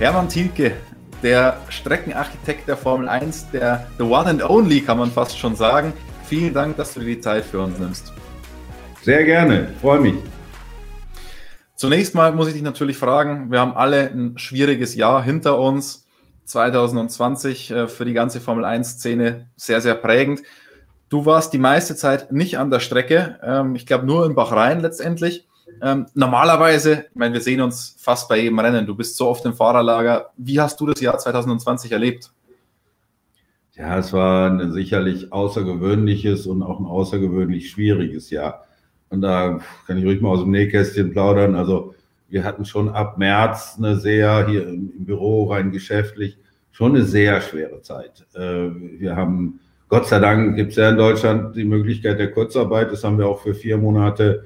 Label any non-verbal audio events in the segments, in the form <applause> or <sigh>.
Hermann Thielke, der Streckenarchitekt der Formel 1, der The One and Only, kann man fast schon sagen. Vielen Dank, dass du dir die Zeit für uns nimmst. Sehr gerne, freue mich. Zunächst mal muss ich dich natürlich fragen, wir haben alle ein schwieriges Jahr hinter uns. 2020 äh, für die ganze Formel 1-Szene sehr, sehr prägend. Du warst die meiste Zeit nicht an der Strecke, ähm, ich glaube nur in Bachrhein letztendlich. Ähm, normalerweise, ich meine, wir sehen uns fast bei jedem Rennen. Du bist so oft im Fahrerlager. Wie hast du das Jahr 2020 erlebt? Ja, es war ein sicherlich außergewöhnliches und auch ein außergewöhnlich schwieriges Jahr. Und da kann ich ruhig mal aus dem Nähkästchen plaudern. Also wir hatten schon ab März eine sehr, hier im Büro rein geschäftlich, schon eine sehr schwere Zeit. Äh, wir haben, Gott sei Dank gibt es ja in Deutschland die Möglichkeit der Kurzarbeit. Das haben wir auch für vier Monate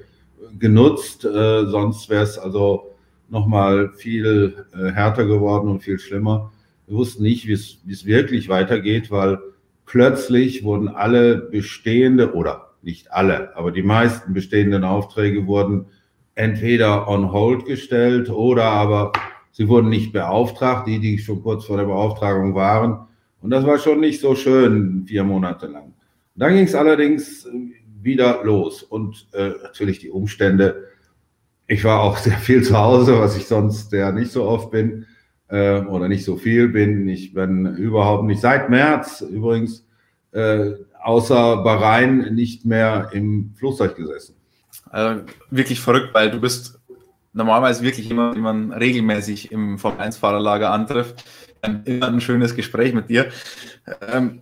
genutzt. Äh, sonst wäre es also nochmal viel äh, härter geworden und viel schlimmer. Wir wussten nicht, wie es wirklich weitergeht, weil plötzlich wurden alle bestehende oder nicht alle, aber die meisten bestehenden Aufträge wurden entweder on hold gestellt oder aber sie wurden nicht beauftragt, die, die schon kurz vor der Beauftragung waren. Und das war schon nicht so schön, vier Monate lang. Dann ging es allerdings wieder los. Und äh, natürlich die Umstände. Ich war auch <laughs> sehr viel zu Hause, was ich sonst ja nicht so oft bin äh, oder nicht so viel bin. Ich bin überhaupt nicht seit März übrigens äh, außer Bahrain nicht mehr im Flugzeug gesessen. Also wirklich verrückt, weil du bist normalerweise wirklich jemand, den man regelmäßig im Formel-1-Fahrerlager antrifft. Immer ein schönes Gespräch mit dir. Ähm,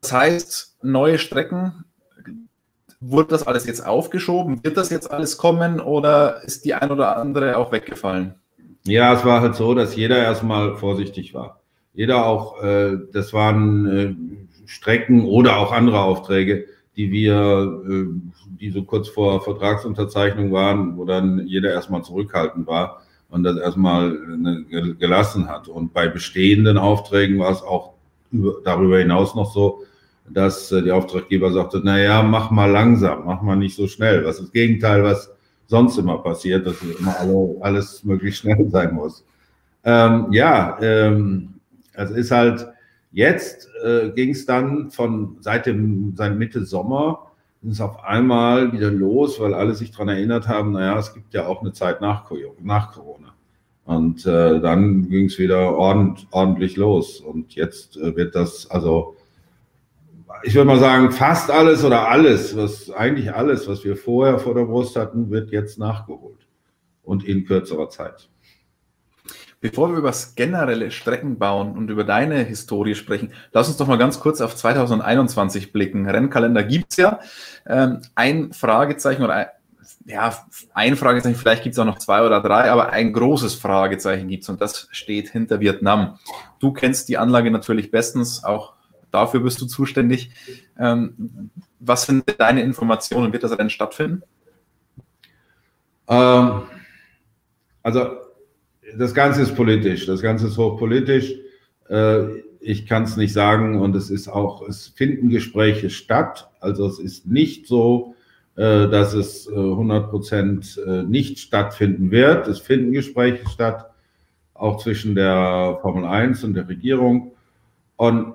das heißt, neue Strecken Wurde das alles jetzt aufgeschoben? Wird das jetzt alles kommen oder ist die ein oder andere auch weggefallen? Ja, es war halt so, dass jeder erstmal vorsichtig war. Jeder auch, äh, das waren äh, Strecken oder auch andere Aufträge, die wir, äh, die so kurz vor Vertragsunterzeichnung waren, wo dann jeder erstmal zurückhaltend war und das erstmal äh, gelassen hat. Und bei bestehenden Aufträgen war es auch über, darüber hinaus noch so, dass äh, die Auftraggeber sagte, na ja, mach mal langsam, mach mal nicht so schnell. Was ist das Gegenteil, was sonst immer passiert, dass immer alle, alles möglichst schnell <laughs> sein muss. Ähm, ja, ähm, es ist halt, jetzt äh, ging es dann von seit dem seit Mitte Sommer ist auf einmal wieder los, weil alle sich daran erinnert haben, naja, es gibt ja auch eine Zeit nach, nach Corona. Und äh, dann ging es wieder ordent, ordentlich los. Und jetzt äh, wird das, also ich würde mal sagen, fast alles oder alles, was eigentlich alles, was wir vorher vor der Brust hatten, wird jetzt nachgeholt und in kürzerer Zeit. Bevor wir über das generelle Streckenbauen und über deine Historie sprechen, lass uns doch mal ganz kurz auf 2021 blicken. Rennkalender gibt es ja. Ähm, ein Fragezeichen oder ein, ja, ein Fragezeichen, vielleicht gibt es auch noch zwei oder drei, aber ein großes Fragezeichen gibt es und das steht hinter Vietnam. Du kennst die Anlage natürlich bestens, auch dafür bist du zuständig. Ähm, was sind deine Informationen? Wird das Rennen stattfinden? Ähm, also das Ganze ist politisch. Das Ganze ist hochpolitisch. Äh, ich kann es nicht sagen und es ist auch, es finden Gespräche statt. Also es ist nicht so, äh, dass es 100 äh, Prozent äh, nicht stattfinden wird. Es finden Gespräche statt, auch zwischen der Formel 1 und der Regierung. Und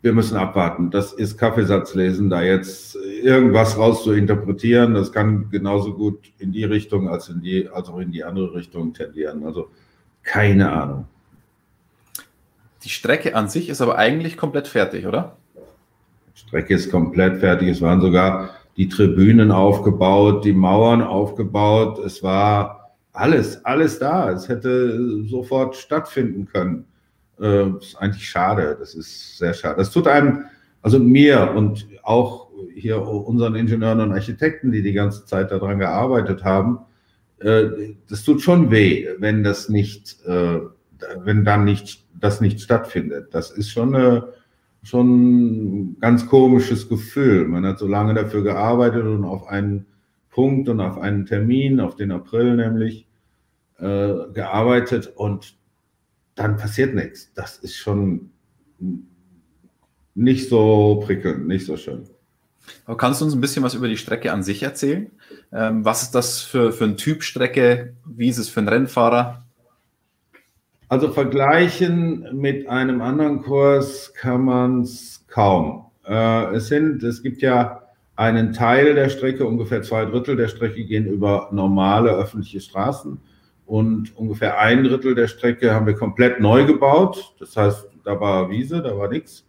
wir müssen abwarten. Das ist Kaffeesatzlesen, da jetzt irgendwas raus zu interpretieren. Das kann genauso gut in die Richtung als, in die, als auch in die andere Richtung tendieren. Also keine Ahnung. Die Strecke an sich ist aber eigentlich komplett fertig, oder? Die Strecke ist komplett fertig. Es waren sogar die Tribünen aufgebaut, die Mauern aufgebaut. Es war alles, alles da. Es hätte sofort stattfinden können. Äh, ist eigentlich schade. Das ist sehr schade. Das tut einem, also mir und auch hier unseren Ingenieuren und Architekten, die die ganze Zeit daran gearbeitet haben, äh, das tut schon weh, wenn das nicht, äh, wenn dann nicht, das nicht stattfindet. Das ist schon eine, schon ein ganz komisches Gefühl. Man hat so lange dafür gearbeitet und auf einen Punkt und auf einen Termin, auf den April nämlich, äh, gearbeitet und dann passiert nichts. Das ist schon nicht so prickelnd, nicht so schön. Aber kannst du uns ein bisschen was über die Strecke an sich erzählen? Ähm, was ist das für, für ein Typ Strecke? Wie ist es für einen Rennfahrer? Also vergleichen mit einem anderen Kurs kann man es kaum. Äh, es sind, es gibt ja einen Teil der Strecke, ungefähr zwei Drittel der Strecke gehen über normale öffentliche Straßen und ungefähr ein Drittel der Strecke haben wir komplett neu gebaut. Das heißt, da war Wiese, da war nichts.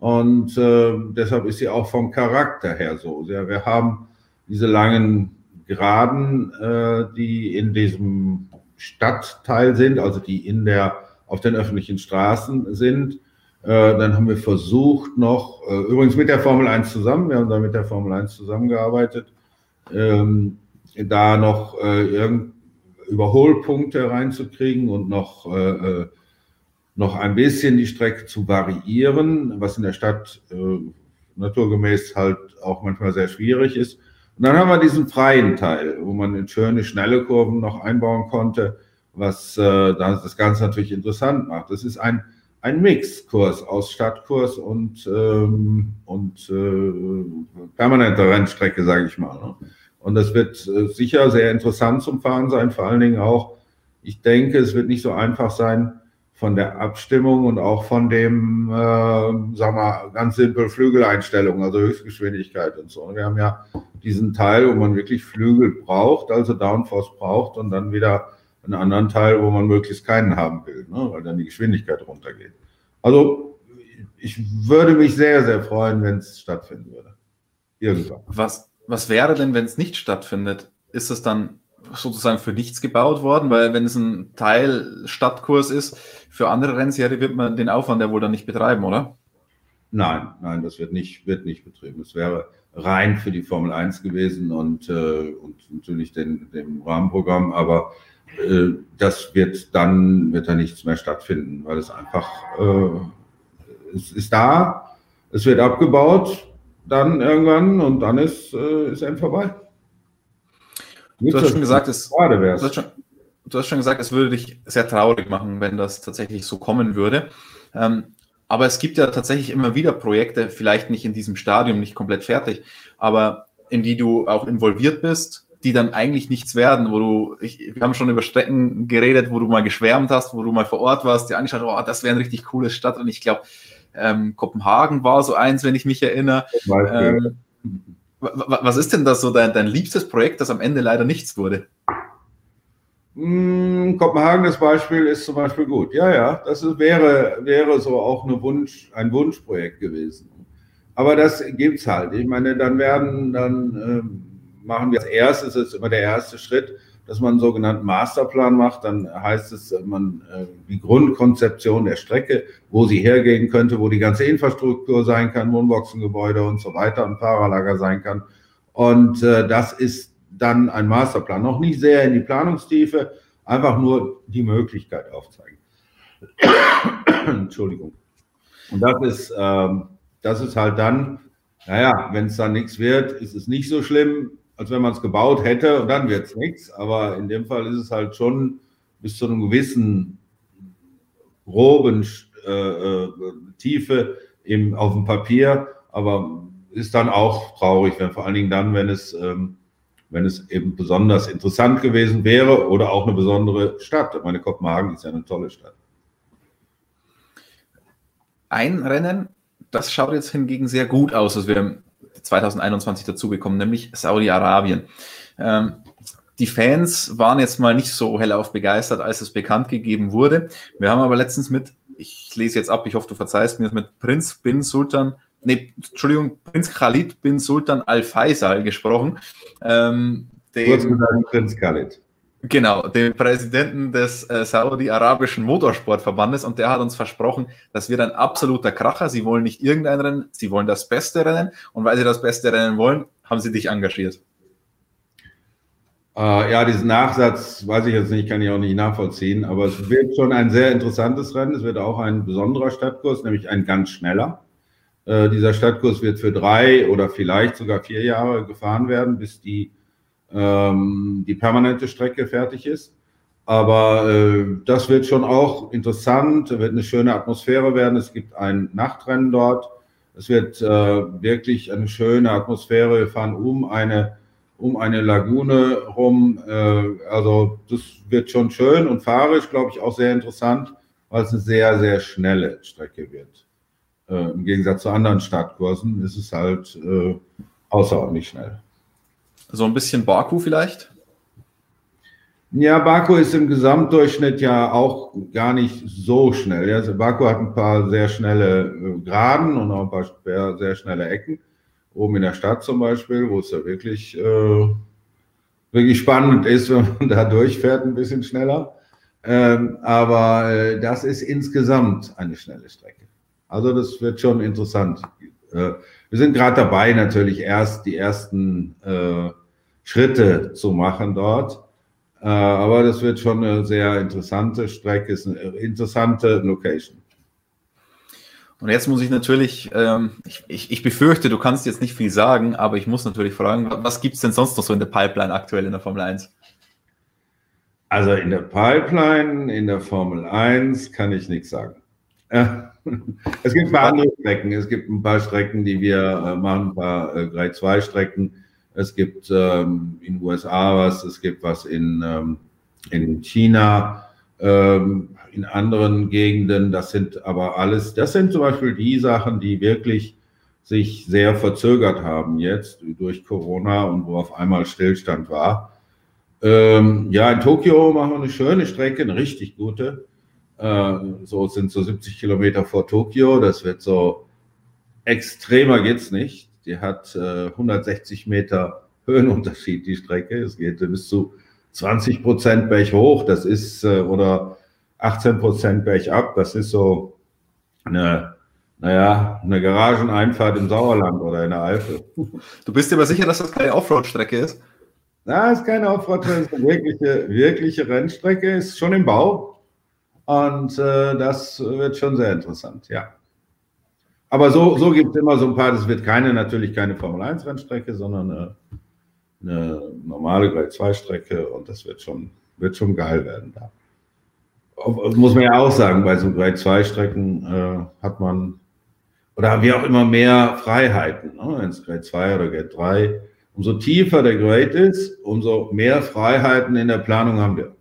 Und äh, deshalb ist sie auch vom Charakter her so. Ja, wir haben diese langen Geraden, äh, die in diesem Stadtteil sind, also die in der, auf den öffentlichen Straßen sind. Äh, dann haben wir versucht noch, äh, übrigens mit der Formel 1 zusammen, wir haben da mit der Formel 1 zusammengearbeitet, ähm, da noch äh, Überholpunkte reinzukriegen und noch äh, äh noch ein bisschen die Strecke zu variieren, was in der Stadt äh, naturgemäß halt auch manchmal sehr schwierig ist. Und dann haben wir diesen freien Teil, wo man schöne, schnelle Kurven noch einbauen konnte, was äh, das Ganze natürlich interessant macht. Das ist ein, ein Mixkurs aus Stadtkurs und, ähm, und äh, permanenter Rennstrecke, sage ich mal. Ne? Und das wird äh, sicher sehr interessant zum Fahren sein, vor allen Dingen auch, ich denke, es wird nicht so einfach sein, von der Abstimmung und auch von dem, äh, sag mal, ganz simpel Flügeleinstellung, also Höchstgeschwindigkeit und so. Und wir haben ja diesen Teil, wo man wirklich Flügel braucht, also Downforce braucht und dann wieder einen anderen Teil, wo man möglichst keinen haben will, ne, weil dann die Geschwindigkeit runtergeht. Also ich würde mich sehr, sehr freuen, wenn es stattfinden würde. Irgendwann. Was, was wäre denn, wenn es nicht stattfindet? Ist es dann sozusagen für nichts gebaut worden, weil wenn es ein Teil Stadtkurs ist, für andere Rennserie wird man den Aufwand ja wohl dann nicht betreiben, oder? Nein, nein, das wird nicht, wird nicht betrieben. Es wäre rein für die Formel 1 gewesen und, äh, und natürlich den, dem Rahmenprogramm, aber äh, das wird dann, wird da nichts mehr stattfinden, weil es einfach, äh, es ist da, es wird abgebaut, dann irgendwann und dann ist, äh, ist eben vorbei. Du hast schon gesagt, es, du hast schon, du hast schon gesagt, es würde dich sehr traurig machen, wenn das tatsächlich so kommen würde. Ähm, aber es gibt ja tatsächlich immer wieder Projekte, vielleicht nicht in diesem Stadium, nicht komplett fertig, aber in die du auch involviert bist, die dann eigentlich nichts werden, wo du, ich, wir haben schon über Strecken geredet, wo du mal geschwärmt hast, wo du mal vor Ort warst, dir angeschaut, oh, das wäre ein richtig cooles Stadt und ich glaube, ähm, Kopenhagen war so eins, wenn ich mich erinnere. Ähm, was ist denn das so dein, dein liebstes Projekt, das am Ende leider nichts wurde? Hm, Kopenhagen, das Beispiel ist zum Beispiel gut. Ja, ja, das wäre, wäre so auch Wunsch, ein Wunschprojekt gewesen. Aber das gibt es halt. Ich meine, dann werden, dann äh, machen wir als erstes, das ist immer der erste Schritt, dass man einen sogenannten Masterplan macht. Dann heißt es, man äh, die Grundkonzeption der Strecke, wo sie hergehen könnte, wo die ganze Infrastruktur sein kann, Wohnboxengebäude und so weiter und Fahrerlager sein kann. Und äh, das ist dann ein Masterplan. Noch nicht sehr in die Planungstiefe, einfach nur die Möglichkeit aufzeigen. <coughs> Entschuldigung. Und das ist, ähm, das ist halt dann, naja, wenn es dann nichts wird, ist es nicht so schlimm als wenn man es gebaut hätte und dann wird es nichts. Aber in dem Fall ist es halt schon bis zu einem gewissen groben äh, äh, Tiefe im, auf dem Papier, aber ist dann auch traurig, wenn vor allen Dingen dann, wenn es, ähm, wenn es eben besonders interessant gewesen wäre oder auch eine besondere Stadt. Ich meine, Kopenhagen ist ja eine tolle Stadt. Ein Rennen, das schaut jetzt hingegen sehr gut aus. Also wir 2021 dazugekommen, nämlich Saudi-Arabien. Ähm, die Fans waren jetzt mal nicht so hellauf begeistert, als es bekannt gegeben wurde. Wir haben aber letztens mit, ich lese jetzt ab, ich hoffe, du verzeihst mir, mit Prinz bin Sultan, nee, Entschuldigung, Prinz Khalid bin Sultan Al-Faisal gesprochen. Ähm, dem, Prinz Khalid. Genau, dem Präsidenten des äh, Saudi-Arabischen Motorsportverbandes und der hat uns versprochen, das wird ein absoluter Kracher. Sie wollen nicht irgendein Rennen, sie wollen das beste Rennen und weil sie das beste Rennen wollen, haben sie dich engagiert. Äh, ja, diesen Nachsatz weiß ich jetzt nicht, kann ich auch nicht nachvollziehen, aber es wird schon ein sehr interessantes Rennen. Es wird auch ein besonderer Stadtkurs, nämlich ein ganz schneller. Äh, dieser Stadtkurs wird für drei oder vielleicht sogar vier Jahre gefahren werden, bis die ähm, die permanente Strecke fertig ist. Aber äh, das wird schon auch interessant, wird eine schöne Atmosphäre werden. Es gibt ein Nachtrennen dort. Es wird äh, wirklich eine schöne Atmosphäre. Wir fahren um eine, um eine Lagune rum. Äh, also das wird schon schön und fahrisch, glaube ich, auch sehr interessant. weil es eine sehr, sehr schnelle Strecke wird. Äh, Im Gegensatz zu anderen Startkursen ist es halt äh, außerordentlich schnell. So ein bisschen Baku vielleicht? Ja, Baku ist im Gesamtdurchschnitt ja auch gar nicht so schnell. Also Baku hat ein paar sehr schnelle äh, Geraden und auch ein paar sehr schnelle Ecken. Oben in der Stadt zum Beispiel, wo es ja wirklich, äh, wirklich spannend ist, <laughs> wenn man da durchfährt, ein bisschen schneller. Ähm, aber äh, das ist insgesamt eine schnelle Strecke. Also das wird schon interessant. Äh, wir sind gerade dabei, natürlich erst die ersten äh, Schritte zu machen dort. Äh, aber das wird schon eine sehr interessante Strecke, ist eine interessante Location. Und jetzt muss ich natürlich, ähm, ich, ich, ich, befürchte, du kannst jetzt nicht viel sagen, aber ich muss natürlich fragen, was gibt es denn sonst noch so in der Pipeline aktuell in der Formel 1? Also in der Pipeline, in der Formel 1 kann ich nichts sagen. <laughs> Es gibt ein paar andere Strecken. Es gibt ein paar Strecken, die wir äh, machen, ein paar äh, Grade 2 Strecken. Es gibt ähm, in USA was, es gibt was in, ähm, in China, ähm, in anderen Gegenden. Das sind aber alles, das sind zum Beispiel die Sachen, die wirklich sich sehr verzögert haben jetzt durch Corona und wo auf einmal Stillstand war. Ähm, ja, in Tokio machen wir eine schöne Strecke, eine richtig gute. Äh, so sind so 70 Kilometer vor Tokio. Das wird so extremer geht's nicht. Die hat äh, 160 Meter Höhenunterschied, die Strecke. Es geht bis zu 20 Prozent Berg hoch. Das ist, äh, oder 18 Prozent bergab. Das ist so eine, naja, eine Garageneinfahrt im Sauerland oder in der Eifel. Du bist dir aber sicher, dass das keine Offroad-Strecke ist? Na, ist keine Offroad-Strecke, ist eine wirkliche, wirkliche Rennstrecke, ist schon im Bau. Und äh, das wird schon sehr interessant, ja. Aber so, so gibt es immer so ein paar, das wird keine, natürlich keine Formel-1-Rennstrecke, sondern eine, eine normale Grade 2-Strecke und das wird schon, wird schon geil werden da. Muss man ja auch sagen, bei so Grade 2-Strecken äh, hat man oder haben wir auch immer mehr Freiheiten. Ne? Wenn es Grade 2 oder Grade 3, umso tiefer der Grade ist, umso mehr Freiheiten in der Planung haben wir.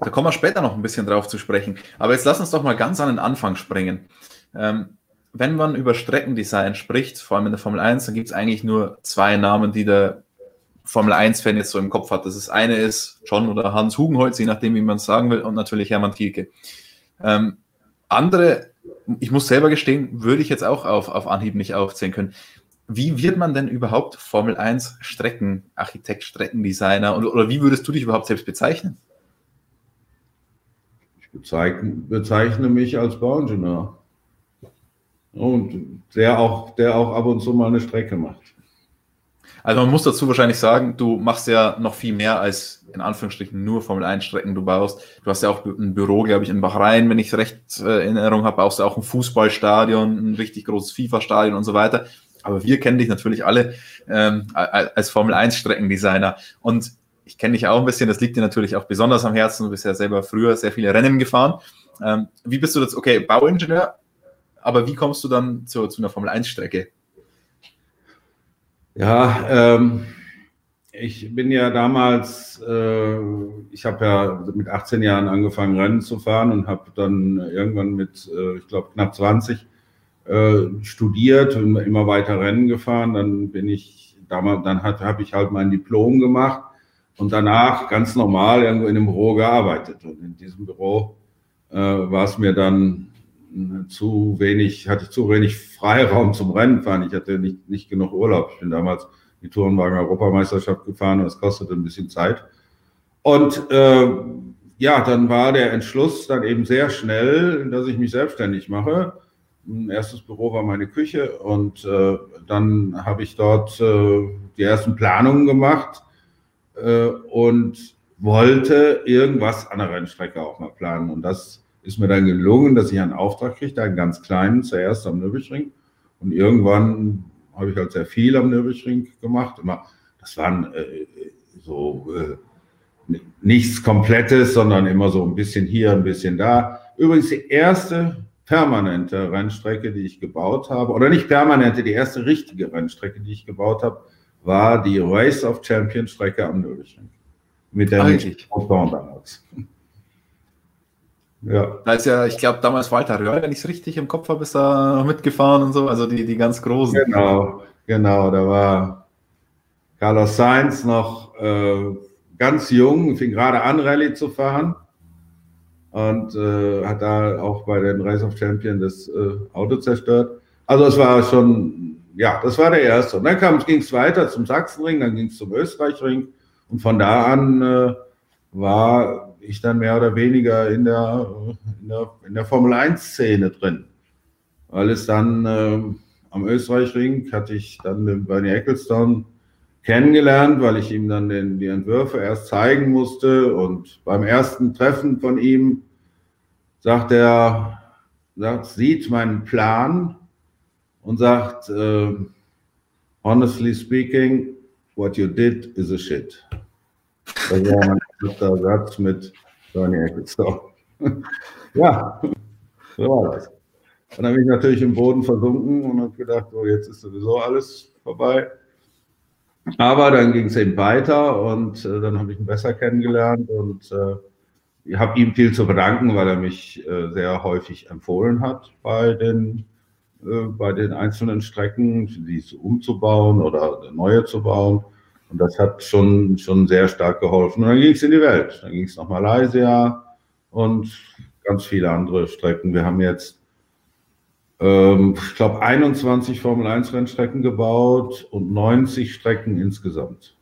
Da kommen wir später noch ein bisschen drauf zu sprechen. Aber jetzt lass uns doch mal ganz an den Anfang springen. Ähm, wenn man über Streckendesign spricht, vor allem in der Formel 1, dann gibt es eigentlich nur zwei Namen, die der Formel 1-Fan jetzt so im Kopf hat. Das ist eine ist John oder Hans Hugenholz, je nachdem, wie man es sagen will, und natürlich Hermann Thielke. Ähm, andere, ich muss selber gestehen, würde ich jetzt auch auf, auf Anhieb nicht aufzählen können. Wie wird man denn überhaupt Formel 1 Streckenarchitekt, Streckendesigner oder, oder wie würdest du dich überhaupt selbst bezeichnen? Ich bezeichne, bezeichne mich als Bauingenieur. Und der auch, der auch ab und zu mal eine Strecke macht. Also man muss dazu wahrscheinlich sagen, du machst ja noch viel mehr als in Anführungsstrichen nur Formel 1 Strecken du baust. Du hast ja auch ein Büro, glaube ich, in Bahrain, wenn ich es recht äh, in Erinnerung habe, baust du auch ein Fußballstadion, ein richtig großes FIFA-Stadion und so weiter. Aber wir kennen dich natürlich alle ähm, als Formel 1 Streckendesigner. Und ich kenne dich auch ein bisschen, das liegt dir natürlich auch besonders am Herzen. Du bist ja selber früher sehr viele Rennen gefahren. Ähm, wie bist du das? Okay, Bauingenieur, aber wie kommst du dann zu, zu einer Formel 1 Strecke? Ja, ähm, ich bin ja damals, äh, ich habe ja mit 18 Jahren angefangen, Rennen zu fahren und habe dann irgendwann mit, äh, ich glaube, knapp 20 äh, studiert und immer weiter Rennen gefahren. Dann bin ich, damals, dann habe ich halt mein Diplom gemacht und danach ganz normal irgendwo in einem Büro gearbeitet. Und in diesem Büro äh, war es mir dann zu wenig, hatte ich zu wenig Freiraum zum Rennen fahren. Ich hatte nicht, nicht genug Urlaub. Ich bin damals die Tourenwagen Europameisterschaft gefahren und es kostete ein bisschen Zeit. Und äh, ja, dann war der Entschluss dann eben sehr schnell, dass ich mich selbstständig mache. Ein erstes Büro war meine Küche und äh, dann habe ich dort äh, die ersten Planungen gemacht äh, und wollte irgendwas an der Rennstrecke auch mal planen. Und das ist mir dann gelungen, dass ich einen Auftrag kriegte, einen ganz kleinen, zuerst am Nürburgring. Und irgendwann habe ich halt sehr viel am Nürburgring gemacht. Immer, das waren äh, so äh, nichts Komplettes, sondern immer so ein bisschen hier, ein bisschen da. Übrigens die erste permanente Rennstrecke, die ich gebaut habe, oder nicht permanente, die erste richtige Rennstrecke, die ich gebaut habe, war die Race of Champions Strecke am Nürburgring. Mit der Ausbau damals. Ja. Da ist ja, ich glaube, damals Walter Röhr, wenn ich es richtig im Kopf habe, ist da mitgefahren und so, also die, die ganz großen. Genau, genau, da war Carlos Sainz noch äh, ganz jung, fing gerade an, Rallye zu fahren und äh, hat da auch bei den Race of Champions das äh, Auto zerstört. Also es war schon, ja, das war der erste. Und dann ging es weiter zum Sachsenring, dann ging es zum Österreichring und von da an äh, war ich dann mehr oder weniger in der, in der, in der Formel 1-Szene drin. Weil es dann äh, am Österreichring hatte ich dann den Bernie Ecclestone kennengelernt, weil ich ihm dann den, die Entwürfe erst zeigen musste. Und beim ersten Treffen von ihm sagt er, sagt, sieht meinen Plan und sagt, äh, honestly speaking, what you did is a shit. Das war mein erster Satz mit Bernie Ecclestone. <laughs> ja, so war das. Dann habe ich natürlich im Boden versunken und habe gedacht, so jetzt ist sowieso alles vorbei. Aber dann ging es eben weiter und äh, dann habe ich ihn besser kennengelernt und äh, habe ihm viel zu verdanken, weil er mich äh, sehr häufig empfohlen hat bei den, äh, bei den einzelnen Strecken, diese umzubauen oder neue zu bauen. Und das hat schon, schon sehr stark geholfen. Und dann ging es in die Welt. Dann ging es nach Malaysia und ganz viele andere Strecken. Wir haben jetzt ähm, ich glaube, 21 Formel 1 Rennstrecken gebaut und 90 Strecken insgesamt.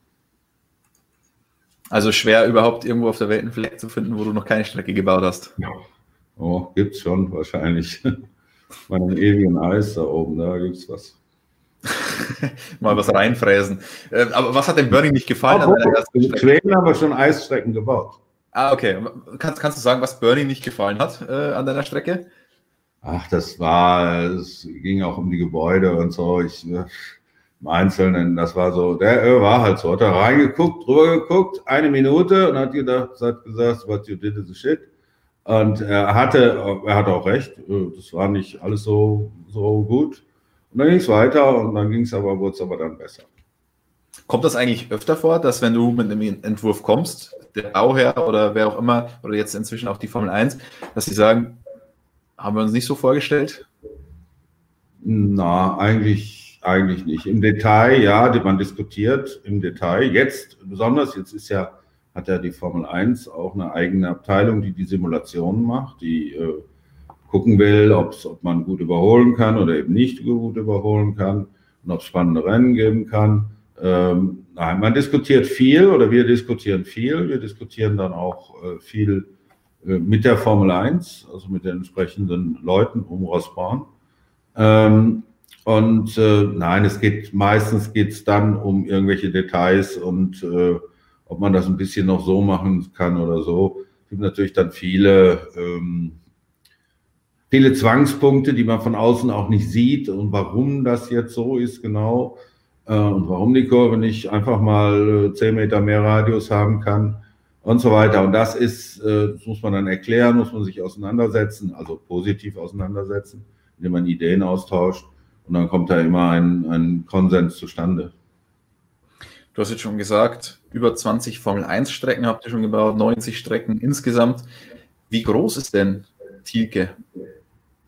Also schwer überhaupt irgendwo auf der Welt einen Fleck zu finden, wo du noch keine Strecke gebaut hast. Ja. Oh, es schon wahrscheinlich. <laughs> Bei einem ewigen Eis da oben, da gibt es was. Mal was reinfräsen. Äh, aber was hat dem Bernie nicht gefallen? Oh, oh, in Schweden haben wir schon Eisstrecken gebaut. Ah, okay. Kannst, kannst du sagen, was Bernie nicht gefallen hat äh, an deiner Strecke? Ach, das war, es ging auch um die Gebäude und so. Ich, äh, im Einzelnen, das war so, der war halt so, hat da reingeguckt, drüber geguckt, eine Minute und hat gedacht, hat gesagt, what you did is a shit. Und er hatte, er hatte auch recht, äh, das war nicht alles so, so gut. Und dann ging es weiter und dann ging es aber, wurde es aber dann besser. Kommt das eigentlich öfter vor, dass wenn du mit einem Entwurf kommst, der Bauherr oder wer auch immer, oder jetzt inzwischen auch die Formel 1, dass sie sagen, haben wir uns nicht so vorgestellt? Na, eigentlich, eigentlich nicht. Im Detail, ja, man diskutiert im Detail. Jetzt besonders, jetzt ist ja, hat ja die Formel 1 auch eine eigene Abteilung, die die Simulationen macht, die äh, gucken will, ob man gut überholen kann oder eben nicht gut überholen kann und ob es spannende Rennen geben kann. Ähm, nein, man diskutiert viel oder wir diskutieren viel. Wir diskutieren dann auch äh, viel äh, mit der Formel 1, also mit den entsprechenden Leuten um Ross Braun. Ähm, und äh, nein, es geht meistens geht es dann um irgendwelche Details und äh, ob man das ein bisschen noch so machen kann oder so. Es gibt natürlich dann viele, ähm, viele Zwangspunkte, die man von außen auch nicht sieht und warum das jetzt so ist genau äh, und warum die Kurve nicht einfach mal 10 äh, Meter mehr Radius haben kann und so weiter. Und das ist, äh, das muss man dann erklären, muss man sich auseinandersetzen, also positiv auseinandersetzen, indem man Ideen austauscht. Und dann kommt da immer ein, ein Konsens zustande. Du hast jetzt schon gesagt, über 20 Formel 1 Strecken habt ihr schon gebaut, 90 Strecken insgesamt. Wie groß ist denn Thielke?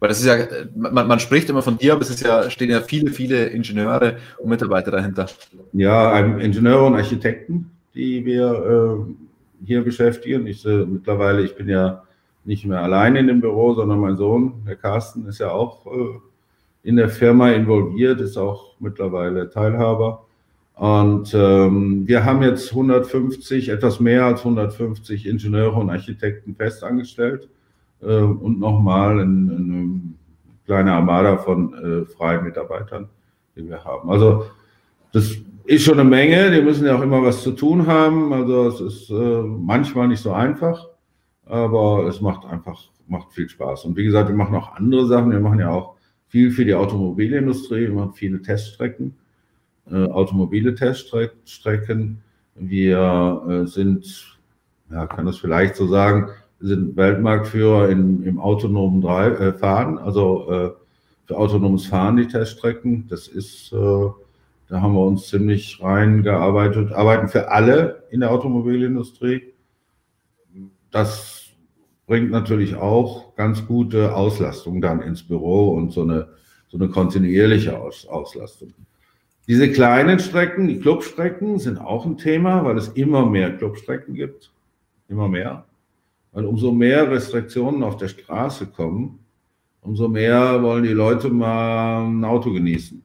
Weil das ist ja, man, man, spricht immer von dir, aber es ist ja, stehen ja viele, viele Ingenieure und Mitarbeiter dahinter. Ja, Ingenieure und Architekten, die wir äh, hier beschäftigen. Ich äh, mittlerweile, ich bin ja nicht mehr allein in dem Büro, sondern mein Sohn, der Carsten, ist ja auch äh, in der Firma involviert, ist auch mittlerweile Teilhaber. Und ähm, wir haben jetzt 150, etwas mehr als 150 Ingenieure und Architekten festangestellt äh, und nochmal eine, eine kleine Armada von äh, freien Mitarbeitern, die wir haben. Also das ist schon eine Menge, die müssen ja auch immer was zu tun haben. Also es ist äh, manchmal nicht so einfach, aber es macht einfach macht viel Spaß. Und wie gesagt, wir machen auch andere Sachen. Wir machen ja auch viel für die Automobilindustrie. Wir machen viele Teststrecken, äh, automobile Teststrecken. Wir äh, sind, ja, kann das vielleicht so sagen, sind Weltmarktführer in, im autonomen Drive, äh, Fahren, also äh, für autonomes Fahren die Teststrecken. Das ist äh, da haben wir uns ziemlich reingearbeitet, arbeiten für alle in der Automobilindustrie. Das bringt natürlich auch ganz gute Auslastung dann ins Büro und so eine, so eine kontinuierliche Aus, Auslastung. Diese kleinen Strecken, die Clubstrecken, sind auch ein Thema, weil es immer mehr Clubstrecken gibt. Immer mehr. Weil umso mehr Restriktionen auf der Straße kommen, umso mehr wollen die Leute mal ein Auto genießen.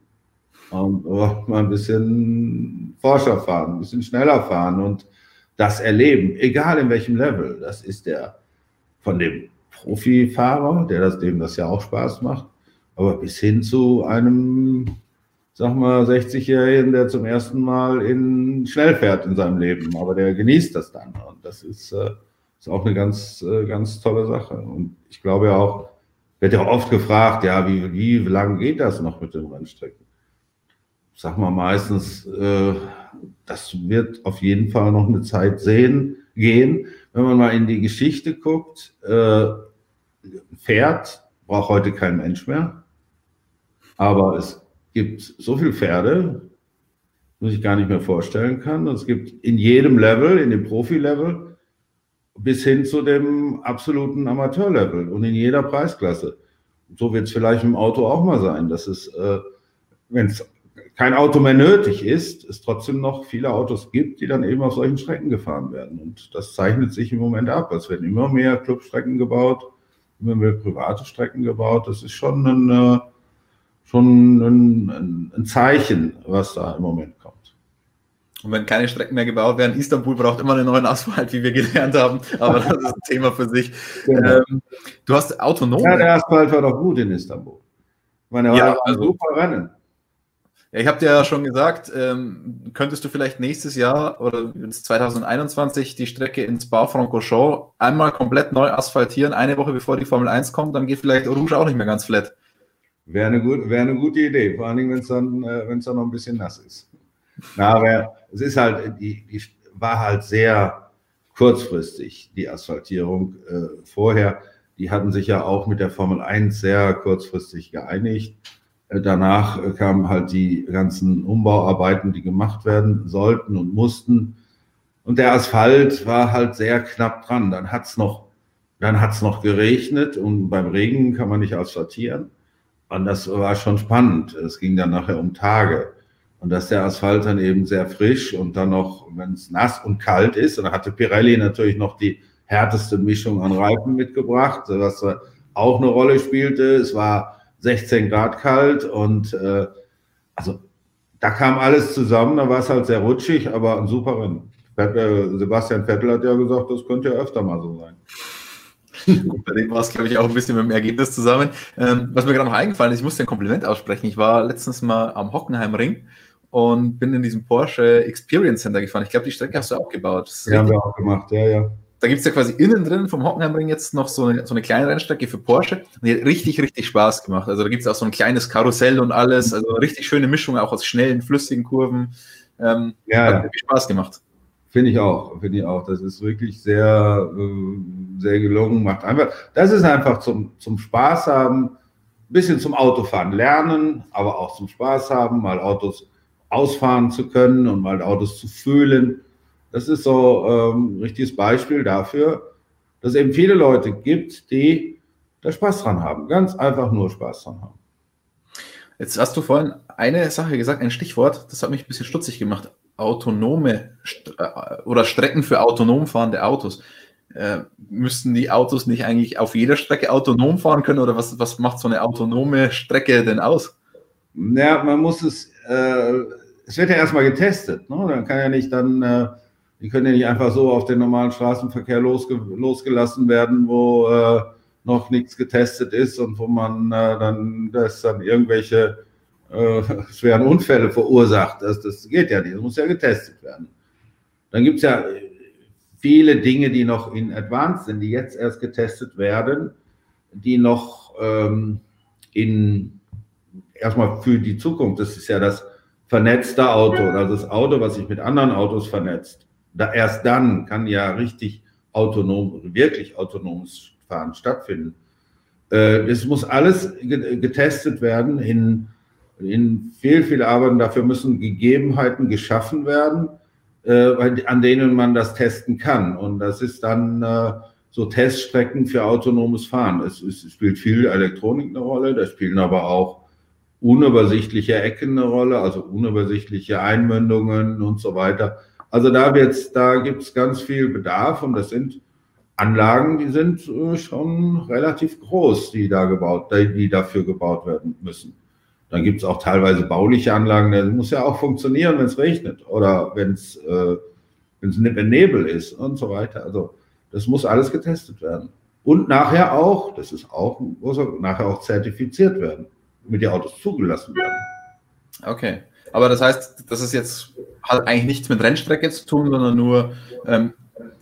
Und oh, mal ein bisschen forscher fahren, ein bisschen schneller fahren und das erleben, egal in welchem Level. Das ist der von dem Profifahrer, der das, dem das ja auch Spaß macht, aber bis hin zu einem, sag mal, 60-Jährigen, der zum ersten Mal in schnell fährt in seinem Leben, aber der genießt das dann. Und das ist, äh, ist auch eine ganz, äh, ganz tolle Sache. Und ich glaube ja auch, wird ja oft gefragt, ja, wie, wie lang geht das noch mit den Rennstrecken? Sag mal meistens, äh, das wird auf jeden Fall noch eine Zeit sehen, gehen. Wenn man mal in die Geschichte guckt, äh, Pferd braucht heute kein Mensch mehr. Aber es gibt so viele Pferde, muss ich gar nicht mehr vorstellen kann. Es gibt in jedem Level, in dem Profi-Level, bis hin zu dem absoluten Amateur-Level und in jeder Preisklasse. So wird es vielleicht im Auto auch mal sein, dass es, äh, wenn es kein Auto mehr nötig ist, es trotzdem noch viele Autos gibt, die dann eben auf solchen Strecken gefahren werden. Und das zeichnet sich im Moment ab. Es werden immer mehr Clubstrecken gebaut, immer mehr private Strecken gebaut. Das ist schon ein, äh, schon ein, ein Zeichen, was da im Moment kommt. Und wenn keine Strecken mehr gebaut werden, Istanbul braucht immer einen neuen Asphalt, wie wir gelernt haben. Aber das ist ein Thema für sich. Genau. Ähm, du hast autonom. Ja, der Asphalt war doch gut in Istanbul. Ich meine, ja, also, super Rennen. Ja, ich habe dir ja schon gesagt, ähm, könntest du vielleicht nächstes Jahr oder 2021 die Strecke ins Spa-Francorchamps einmal komplett neu asphaltieren, eine Woche bevor die Formel 1 kommt, dann geht vielleicht Rouge auch nicht mehr ganz flat. Wäre eine, gut, wär eine gute Idee, vor allen Dingen, wenn es dann, äh, dann noch ein bisschen nass ist. Na, aber es ist halt, die, die war halt sehr kurzfristig, die Asphaltierung äh, vorher. Die hatten sich ja auch mit der Formel 1 sehr kurzfristig geeinigt. Äh, danach äh, kamen halt die ganzen Umbauarbeiten, die gemacht werden sollten und mussten. Und der Asphalt war halt sehr knapp dran. Dann hat's noch, dann hat's noch geregnet und beim Regen kann man nicht asphaltieren. Und das war schon spannend. Es ging dann nachher um Tage. Und dass der Asphalt dann eben sehr frisch und dann noch, wenn es nass und kalt ist, und da hatte Pirelli natürlich noch die härteste Mischung an Reifen mitgebracht, was auch eine Rolle spielte. Es war 16 Grad kalt und äh, also da kam alles zusammen, da war es halt sehr rutschig, aber ein super Rennen. Sebastian Vettel hat ja gesagt, das könnte ja öfter mal so sein. <laughs> Bei dem war es, glaube ich, auch ein bisschen mit dem Ergebnis zusammen. Ähm, was mir gerade noch eingefallen ist, ich musste ein Kompliment aussprechen. Ich war letztens mal am Hockenheimring und bin in diesem Porsche Experience Center gefahren. Ich glaube, die Strecke hast du auch gebaut. Ja, haben wir auch gemacht, ja, ja da gibt es ja quasi innen drin vom Hockenheimring jetzt noch so eine, so eine kleine Rennstrecke für Porsche. Und die hat richtig, richtig Spaß gemacht. Also da gibt es auch so ein kleines Karussell und alles. Also eine richtig schöne Mischung auch aus schnellen, flüssigen Kurven. Ähm, ja, hat ja. viel Spaß gemacht. Finde ich auch, finde ich auch. Das ist wirklich sehr, äh, sehr gelungen. Macht einfach, das ist einfach zum, zum Spaß haben, ein bisschen zum Autofahren lernen, aber auch zum Spaß haben, mal Autos ausfahren zu können und mal Autos zu fühlen das ist so ähm, ein richtiges Beispiel dafür, dass es eben viele Leute gibt, die da Spaß dran haben. Ganz einfach nur Spaß dran haben. Jetzt hast du vorhin eine Sache gesagt, ein Stichwort, das hat mich ein bisschen stutzig gemacht. Autonome St äh, oder Strecken für autonom fahrende Autos. Äh, müssten die Autos nicht eigentlich auf jeder Strecke autonom fahren können oder was, was macht so eine autonome Strecke denn aus? Naja, man muss es, es wird ja erstmal getestet. Ne? Dann kann ja nicht dann äh, die können ja nicht einfach so auf den normalen Straßenverkehr losge losgelassen werden, wo äh, noch nichts getestet ist und wo man äh, dann, das dann irgendwelche äh, <laughs> schweren Unfälle verursacht. Das, das geht ja nicht, das muss ja getestet werden. Dann gibt es ja viele Dinge, die noch in Advanced sind, die jetzt erst getestet werden, die noch ähm, in erstmal für die Zukunft, das ist ja das vernetzte Auto, also das Auto, was sich mit anderen Autos vernetzt da, erst dann kann ja richtig autonom, wirklich autonomes Fahren stattfinden. Äh, es muss alles getestet werden in, in viel, viel Arbeiten. Dafür müssen Gegebenheiten geschaffen werden, äh, an denen man das testen kann. Und das ist dann äh, so Teststrecken für autonomes Fahren. Es, es spielt viel Elektronik eine Rolle, da spielen aber auch unübersichtliche Ecken eine Rolle, also unübersichtliche Einmündungen und so weiter. Also da wird's, da gibt's ganz viel Bedarf und das sind Anlagen, die sind äh, schon relativ groß, die da gebaut, die dafür gebaut werden müssen. Dann gibt's auch teilweise bauliche Anlagen, das muss ja auch funktionieren, wenn es regnet oder wenn es äh, wenn's, wenn Nebel ist und so weiter. Also das muss alles getestet werden. Und nachher auch, das ist auch, muss nachher auch zertifiziert werden damit die Autos zugelassen werden. Okay. Aber das heißt, das ist jetzt hat eigentlich nichts mit Rennstrecke zu tun, sondern nur, ähm,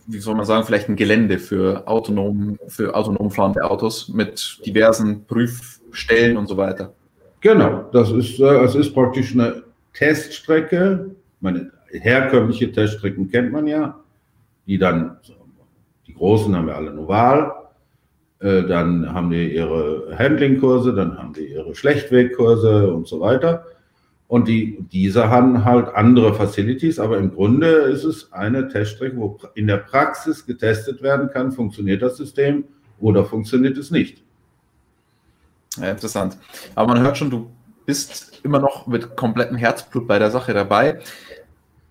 wie soll man sagen, vielleicht ein Gelände für autonom, für autonom fahrende Autos mit diversen Prüfstellen und so weiter. Genau, das ist, äh, es ist praktisch eine Teststrecke. Meine herkömmliche Teststrecken kennt man ja, die dann, die großen haben wir alle Noval, äh, dann haben die ihre Handling-Kurse, dann haben die ihre Schlechtwegkurse und so weiter. Und die, diese haben halt andere Facilities, aber im Grunde ist es eine Teststrecke, wo in der Praxis getestet werden kann, funktioniert das System oder funktioniert es nicht. Ja, interessant. Aber man hört schon, du bist immer noch mit komplettem Herzblut bei der Sache dabei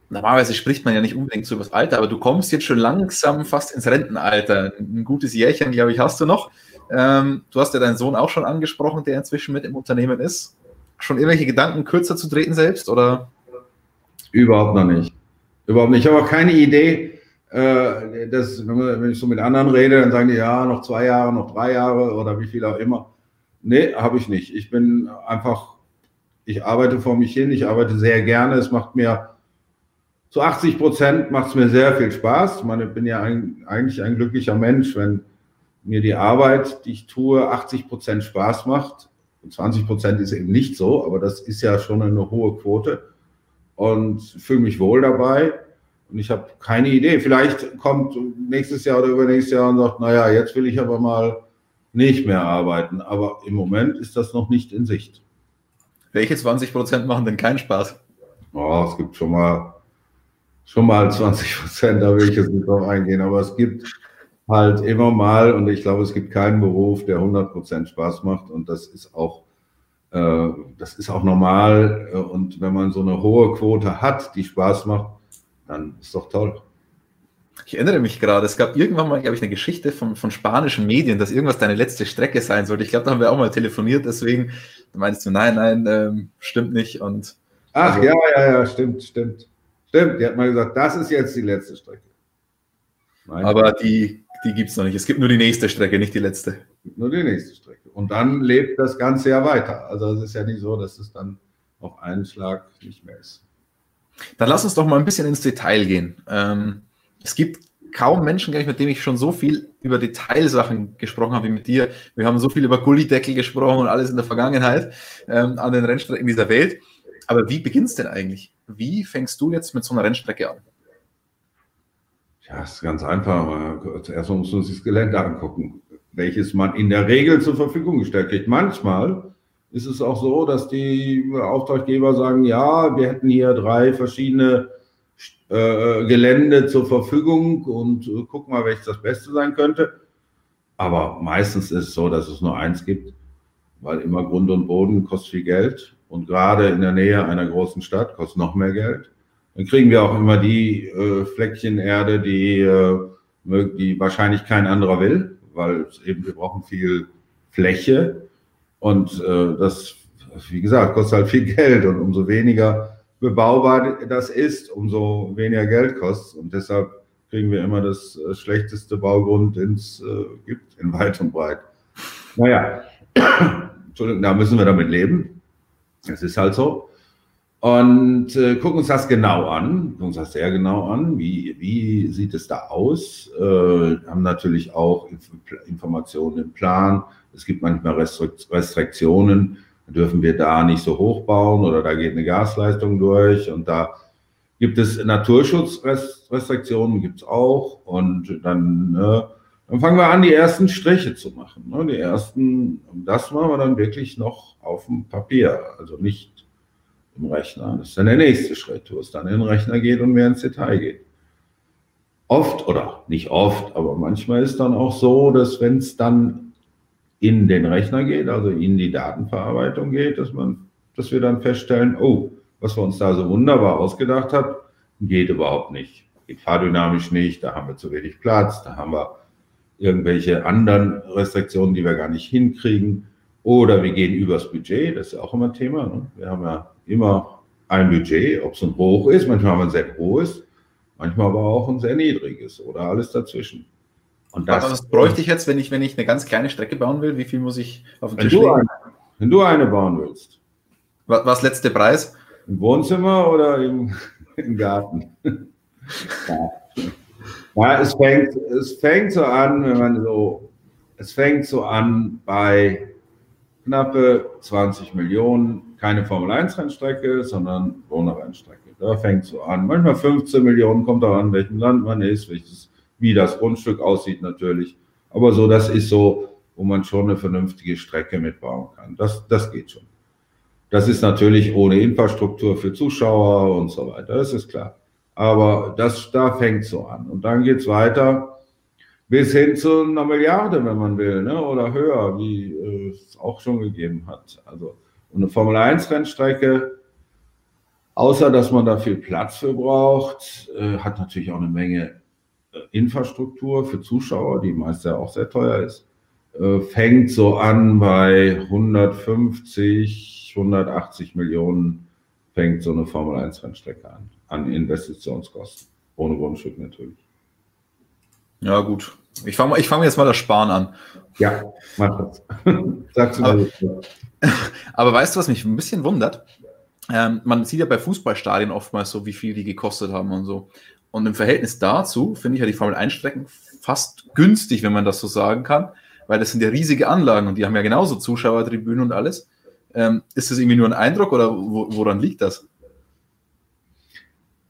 normalerweise spricht man ja nicht unbedingt so über das Alter, aber du kommst jetzt schon langsam fast ins Rentenalter. Ein gutes Jährchen, glaube ich, hast du noch. Ähm, du hast ja deinen Sohn auch schon angesprochen, der inzwischen mit im Unternehmen ist. Schon irgendwelche Gedanken, kürzer zu treten selbst, oder? Überhaupt noch nicht. Überhaupt nicht. Ich habe auch keine Idee, äh, dass, wenn ich so mit anderen rede, dann sagen die, ja, noch zwei Jahre, noch drei Jahre oder wie viel auch immer. Nee, habe ich nicht. Ich bin einfach, ich arbeite vor mich hin, ich arbeite sehr gerne, es macht mir zu 80 Prozent macht es mir sehr viel Spaß. Ich meine, ich bin ja ein, eigentlich ein glücklicher Mensch, wenn mir die Arbeit, die ich tue, 80 Prozent Spaß macht. Und 20 Prozent ist eben nicht so, aber das ist ja schon eine hohe Quote. Und fühle mich wohl dabei. Und ich habe keine Idee. Vielleicht kommt nächstes Jahr oder übernächstes Jahr und sagt, naja, jetzt will ich aber mal nicht mehr arbeiten. Aber im Moment ist das noch nicht in Sicht. Welche 20 Prozent machen denn keinen Spaß? Oh, es gibt schon mal schon mal 20 Prozent, da will ich jetzt nicht drauf eingehen, aber es gibt halt immer mal, und ich glaube, es gibt keinen Beruf, der 100 Prozent Spaß macht und das ist auch, äh, das ist auch normal und wenn man so eine hohe Quote hat, die Spaß macht, dann ist doch toll. Ich erinnere mich gerade, es gab irgendwann mal, glaube ich, eine Geschichte von, von spanischen Medien, dass irgendwas deine letzte Strecke sein sollte. Ich glaube, da haben wir auch mal telefoniert, deswegen meinst du, nein, nein, ähm, stimmt nicht. Und, Ach also, ja, ja, ja, stimmt, stimmt. Stimmt, die hat mal gesagt, das ist jetzt die letzte Strecke. Nein. Aber die, die gibt es noch nicht. Es gibt nur die nächste Strecke, nicht die letzte. Nur die nächste Strecke. Und dann lebt das Ganze ja weiter. Also es ist ja nicht so, dass es dann auf einen Schlag nicht mehr ist. Dann lass uns doch mal ein bisschen ins Detail gehen. Ähm, es gibt kaum Menschen, ich, mit denen ich schon so viel über Detailsachen gesprochen habe wie mit dir. Wir haben so viel über Gullideckel gesprochen und alles in der Vergangenheit ähm, an den Rennstrecken dieser Welt. Aber wie beginnt es denn eigentlich? Wie fängst du jetzt mit so einer Rennstrecke an? Ja, ist ganz einfach. Zuerst muss man sich das Gelände angucken, welches man in der Regel zur Verfügung gestellt kriegt. Manchmal ist es auch so, dass die Auftraggeber sagen, ja, wir hätten hier drei verschiedene äh, Gelände zur Verfügung und äh, guck mal, welches das Beste sein könnte. Aber meistens ist es so, dass es nur eins gibt, weil immer Grund und Boden kostet viel Geld und gerade in der Nähe einer großen Stadt kostet noch mehr Geld. Dann kriegen wir auch immer die äh, Fleckchen Erde, die, äh, die wahrscheinlich kein anderer will, weil eben wir brauchen viel Fläche und äh, das, wie gesagt, kostet halt viel <laughs> Geld und umso weniger bebaubar das ist, umso weniger Geld kostet und deshalb kriegen wir immer das äh, schlechteste Baugrund, den es äh, gibt, in weit und breit. Naja, <coughs> Entschuldigung, da müssen wir damit leben. Es ist halt so. Und äh, gucken uns das genau an, gucken uns das sehr genau an. Wie, wie sieht es da aus? Äh, haben natürlich auch Informationen im Plan. Es gibt manchmal Restriktionen. Dürfen wir da nicht so hoch bauen oder da geht eine Gasleistung durch und da gibt es Naturschutzrestriktionen, gibt es auch. Und dann, äh, dann fangen wir an, die ersten Striche zu machen. Ne? Die ersten, das machen wir dann wirklich noch auf dem Papier, also nicht im Rechner. Das ist dann der nächste Schritt, wo es dann in den Rechner geht und mehr ins Detail geht. oft oder nicht oft, aber manchmal ist dann auch so, dass wenn es dann in den Rechner geht, also in die Datenverarbeitung geht, dass man, dass wir dann feststellen, oh, was wir uns da so wunderbar ausgedacht haben, geht überhaupt nicht. Geht fahrdynamisch nicht, da haben wir zu wenig Platz, da haben wir irgendwelche anderen Restriktionen, die wir gar nicht hinkriegen. Oder wir gehen übers Budget, das ist ja auch immer Thema. Ne? Wir haben ja immer ein Budget, ob es ein hoch ist, manchmal haben wir ein sehr hohes, manchmal aber auch ein sehr niedriges oder alles dazwischen. Und das, was bräuchte ich jetzt, wenn ich, wenn ich eine ganz kleine Strecke bauen will? Wie viel muss ich auf den Tisch legen? Eine, wenn du eine bauen willst. Was, was letzte Preis? Im Wohnzimmer oder im, <laughs> im Garten? ja. ja, es fängt, es fängt so an, wenn man so, es fängt so an bei knappe 20 Millionen, keine Formel-1-Rennstrecke, sondern Wohnerrennstrecke. Da fängt es so an. Manchmal 15 Millionen, kommt auch an, welchem Land man ist, welches, wie das Grundstück aussieht natürlich. Aber so, das ist so, wo man schon eine vernünftige Strecke mitbauen kann. Das, das geht schon. Das ist natürlich ohne Infrastruktur für Zuschauer und so weiter, das ist klar. Aber das, da fängt so an. Und dann geht es weiter bis hin zu einer Milliarde, wenn man will, ne? oder höher, wie äh, es auch schon gegeben hat. Also eine Formel-1-Rennstrecke, außer dass man da viel Platz für braucht, äh, hat natürlich auch eine Menge äh, Infrastruktur für Zuschauer, die meist ja auch sehr teuer ist. Äh, fängt so an bei 150, 180 Millionen fängt so eine Formel-1-Rennstrecke an, an Investitionskosten. Ohne Grundstück natürlich. Ja, gut. Ich fange ich fang jetzt mal das Sparen an. Ja, mach das. <laughs> Sagst du aber, <laughs> aber weißt du, was mich ein bisschen wundert? Ähm, man sieht ja bei Fußballstadien oftmals so, wie viel die gekostet haben und so. Und im Verhältnis dazu finde ich ja die Formel 1-Strecken fast günstig, wenn man das so sagen kann, weil das sind ja riesige Anlagen und die haben ja genauso Zuschauertribünen und alles. Ähm, ist das irgendwie nur ein Eindruck oder woran liegt das?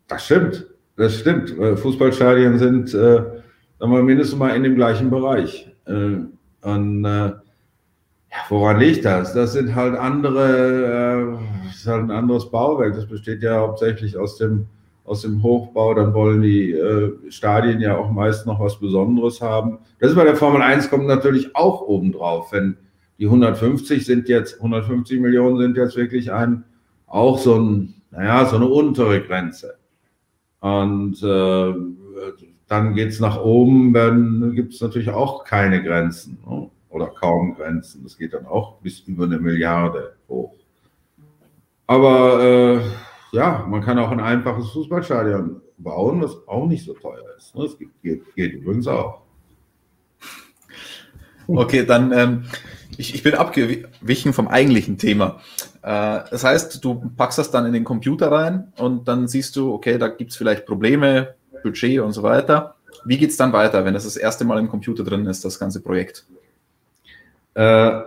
Das stimmt. Das stimmt. Fußballstadien sind äh, sagen wir mindestens mal in dem gleichen Bereich. Äh, und äh, woran liegt das? Das sind halt andere, äh, das ist halt ein anderes Bauwerk. Das besteht ja hauptsächlich aus dem, aus dem Hochbau. Dann wollen die Stadien ja auch meist noch was Besonderes haben. Das ist bei der Formel 1 kommt natürlich auch obendrauf. Wenn die 150 sind jetzt, 150 Millionen sind jetzt wirklich ein, auch so ein, naja, so eine untere Grenze. Und äh, dann geht es nach oben, dann gibt es natürlich auch keine Grenzen ne? oder kaum Grenzen. Das geht dann auch bis über eine Milliarde hoch. Aber äh, ja, man kann auch ein einfaches Fußballstadion bauen, was auch nicht so teuer ist. Ne? Das geht, geht, geht übrigens auch. Okay, dann ähm, ich, ich bin abgewichen vom eigentlichen Thema. Äh, das heißt, du packst das dann in den Computer rein und dann siehst du, okay, da gibt es vielleicht Probleme, Budget und so weiter. Wie geht es dann weiter, wenn das das erste Mal im Computer drin ist, das ganze Projekt? Äh,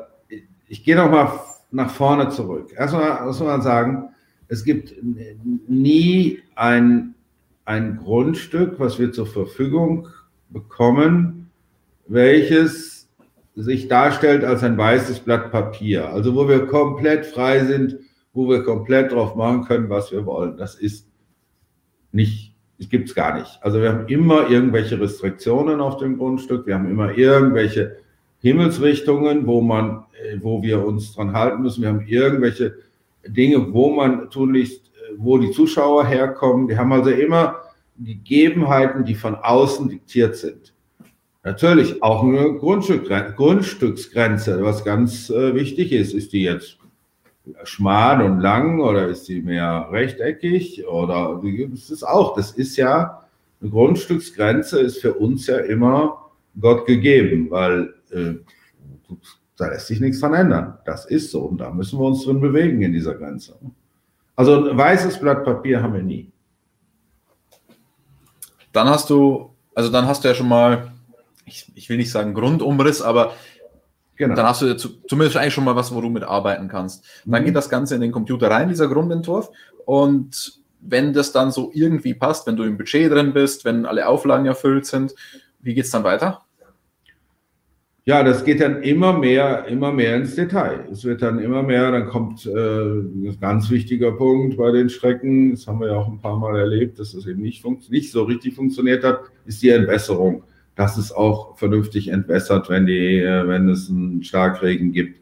ich gehe nochmal nach vorne zurück. Erstmal muss man sagen, es gibt nie ein, ein Grundstück, was wir zur Verfügung bekommen, welches sich darstellt als ein weißes Blatt Papier. Also wo wir komplett frei sind, wo wir komplett drauf machen können, was wir wollen. Das ist nicht gibt es gar nicht. Also wir haben immer irgendwelche Restriktionen auf dem Grundstück, wir haben immer irgendwelche Himmelsrichtungen, wo man, äh, wo wir uns dran halten müssen. Wir haben irgendwelche Dinge, wo man tunlichst, äh, wo die Zuschauer herkommen. Wir haben also immer Gegebenheiten, die von außen diktiert sind. Natürlich auch eine Grundstück, Grundstücksgrenze, was ganz äh, wichtig ist. Ist die jetzt schmal und lang oder ist sie mehr rechteckig oder wie ist es auch? Das ist ja eine Grundstücksgrenze ist für uns ja immer Gott gegeben, weil äh, da lässt sich nichts dran ändern. Das ist so und da müssen wir uns drin bewegen in dieser Grenze. Also ein weißes Blatt Papier haben wir nie. Dann hast du, also dann hast du ja schon mal, ich, ich will nicht sagen Grundumriss, aber Genau. Dann hast du zumindest eigentlich schon mal was, wo du mitarbeiten kannst. Dann mhm. geht das Ganze in den Computer rein, dieser Grundentwurf. Und wenn das dann so irgendwie passt, wenn du im Budget drin bist, wenn alle Auflagen erfüllt sind, wie geht es dann weiter? Ja, das geht dann immer mehr, immer mehr ins Detail. Es wird dann immer mehr, dann kommt äh, ein ganz wichtiger Punkt bei den Strecken, das haben wir ja auch ein paar Mal erlebt, dass das eben nicht, nicht so richtig funktioniert hat, ist die Entwässerung. Dass es auch vernünftig entwässert, wenn, die, äh, wenn es einen Starkregen gibt.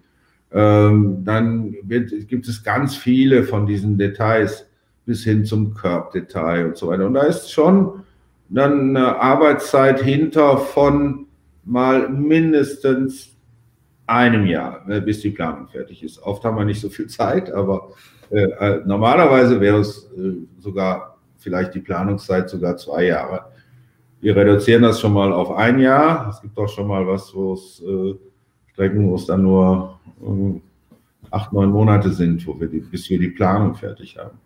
Ähm, dann wird, gibt es ganz viele von diesen Details bis hin zum Körbdetail und so weiter. Und da ist schon dann eine Arbeitszeit hinter von mal mindestens einem Jahr, äh, bis die Planung fertig ist. Oft haben wir nicht so viel Zeit, aber äh, äh, normalerweise wäre es äh, sogar vielleicht die Planungszeit sogar zwei Jahre. Wir reduzieren das schon mal auf ein Jahr. Es gibt auch schon mal was, wo es äh, Strecken, wo es dann nur äh, acht, neun Monate sind, wo wir die, bis wir die Planung fertig haben.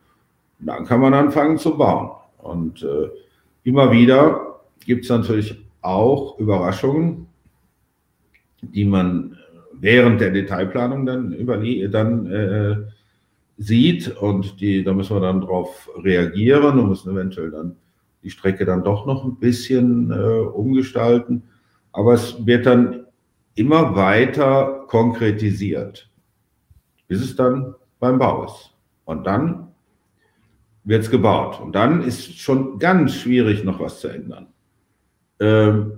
Und dann kann man anfangen zu bauen. Und immer wieder gibt es natürlich auch Überraschungen, die man während der Detailplanung dann, dann äh, sieht und die, da müssen wir dann darauf reagieren und müssen eventuell dann die Strecke dann doch noch ein bisschen äh, umgestalten. Aber es wird dann immer weiter konkretisiert, bis es dann beim Bau ist. Und dann wird es gebaut. Und dann ist schon ganz schwierig, noch was zu ändern. Ähm,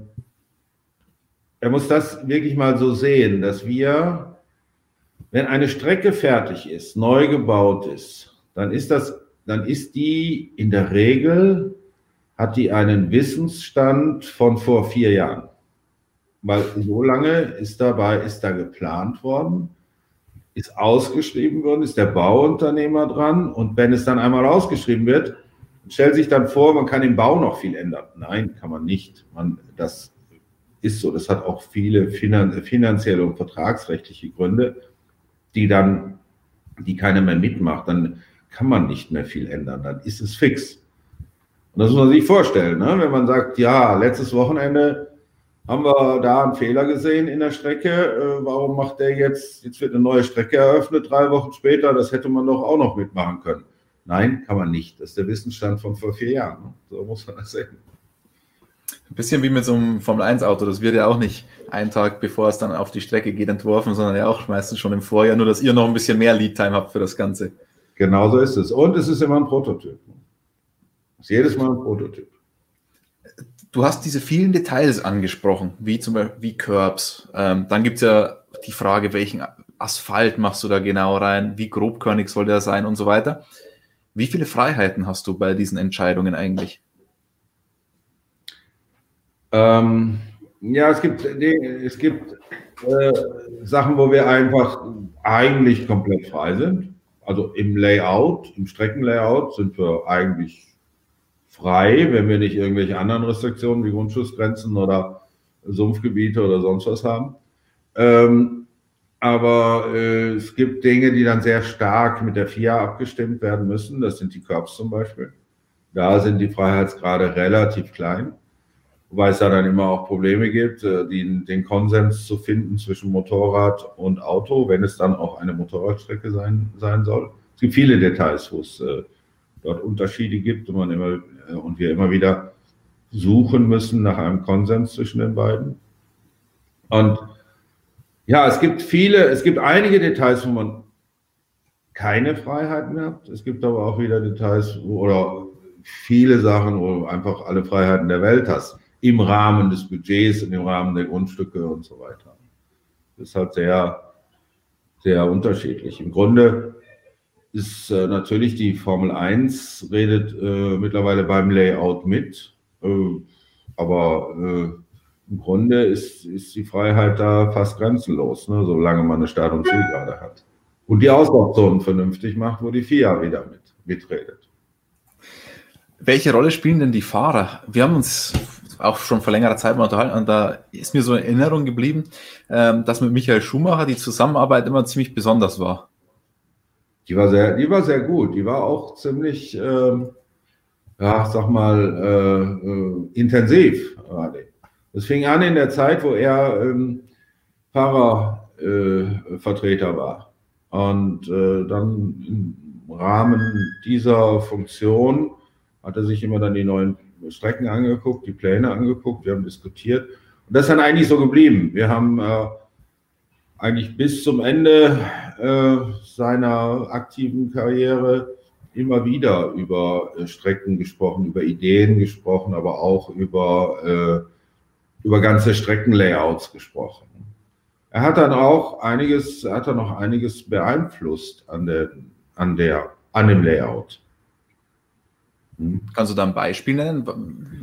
er muss das wirklich mal so sehen, dass wir, wenn eine Strecke fertig ist, neu gebaut ist, dann ist das, dann ist die in der Regel, hat die einen Wissensstand von vor vier Jahren. Weil so lange ist dabei, ist da geplant worden, ist ausgeschrieben worden, ist der Bauunternehmer dran und wenn es dann einmal ausgeschrieben wird, stellt sich dann vor, man kann im Bau noch viel ändern. Nein, kann man nicht. Man, das ist so. Das hat auch viele finanzielle und vertragsrechtliche Gründe, die dann, die keiner mehr mitmacht. Dann kann man nicht mehr viel ändern. Dann ist es fix. Und das muss man sich vorstellen, ne? wenn man sagt, ja, letztes Wochenende haben wir da einen Fehler gesehen in der Strecke. Äh, warum macht der jetzt, jetzt wird eine neue Strecke eröffnet, drei Wochen später, das hätte man doch auch noch mitmachen können. Nein, kann man nicht. Das ist der Wissensstand von vor vier Jahren. So muss man das sehen. Ein bisschen wie mit so einem Formel-1-Auto. Das wird ja auch nicht einen Tag, bevor es dann auf die Strecke geht, entworfen, sondern ja auch meistens schon im Vorjahr, nur dass ihr noch ein bisschen mehr Lead-Time habt für das Ganze. Genau so ist es. Und es ist immer ein Prototyp. Ist jedes Mal ein Prototyp. Du hast diese vielen Details angesprochen, wie zum Beispiel wie Curbs. Ähm, dann gibt es ja die Frage, welchen Asphalt machst du da genau rein, wie grobkörnig soll der sein und so weiter. Wie viele Freiheiten hast du bei diesen Entscheidungen eigentlich? Ähm, ja, es gibt, es gibt äh, Sachen, wo wir einfach eigentlich komplett frei sind. Also im Layout, im Streckenlayout sind wir eigentlich frei, wenn wir nicht irgendwelche anderen Restriktionen wie Grundschussgrenzen oder Sumpfgebiete oder sonst was haben. Ähm, aber äh, es gibt Dinge, die dann sehr stark mit der FIA abgestimmt werden müssen. Das sind die Curbs zum Beispiel. Da sind die Freiheitsgrade relativ klein, wobei es da dann immer auch Probleme gibt, äh, die, den Konsens zu finden zwischen Motorrad und Auto, wenn es dann auch eine Motorradstrecke sein, sein soll. Es gibt viele Details, wo es äh, dort Unterschiede gibt und, man immer, äh, und wir immer wieder suchen müssen nach einem Konsens zwischen den beiden. Und ja, es gibt viele, es gibt einige Details, wo man keine Freiheiten hat. Es gibt aber auch wieder Details wo, oder viele Sachen, wo du einfach alle Freiheiten der Welt hast. Im Rahmen des Budgets, im Rahmen der Grundstücke und so weiter. Das ist halt sehr, sehr unterschiedlich. Im Grunde ist äh, natürlich die Formel 1 redet äh, mittlerweile beim Layout mit, äh, aber äh, im Grunde ist, ist die Freiheit da fast grenzenlos, ne, solange man eine Start- und Zielgerade hat. Und die Auslaufzonen vernünftig macht, wo die FIA wieder mit, mitredet. Welche Rolle spielen denn die Fahrer? Wir haben uns auch schon vor längerer Zeit mal unterhalten und da ist mir so eine Erinnerung geblieben, ähm, dass mit Michael Schumacher die Zusammenarbeit immer ziemlich besonders war. Die war sehr, die war sehr gut. Die war auch ziemlich, ähm, ja, sag mal, äh, äh, intensiv. Das fing an in der Zeit, wo er ähm, Fahrervertreter äh, war. Und äh, dann im Rahmen dieser Funktion hat er sich immer dann die neuen Strecken angeguckt, die Pläne angeguckt, wir haben diskutiert. Und das ist dann eigentlich so geblieben. Wir haben äh, eigentlich bis zum Ende äh, seiner aktiven Karriere immer wieder über äh, Strecken gesprochen, über Ideen gesprochen, aber auch über, äh, über ganze Streckenlayouts gesprochen. Er hat dann auch einiges, hat dann noch einiges beeinflusst an der, an der, an dem Layout. Hm. Kannst du da ein Beispiel nennen?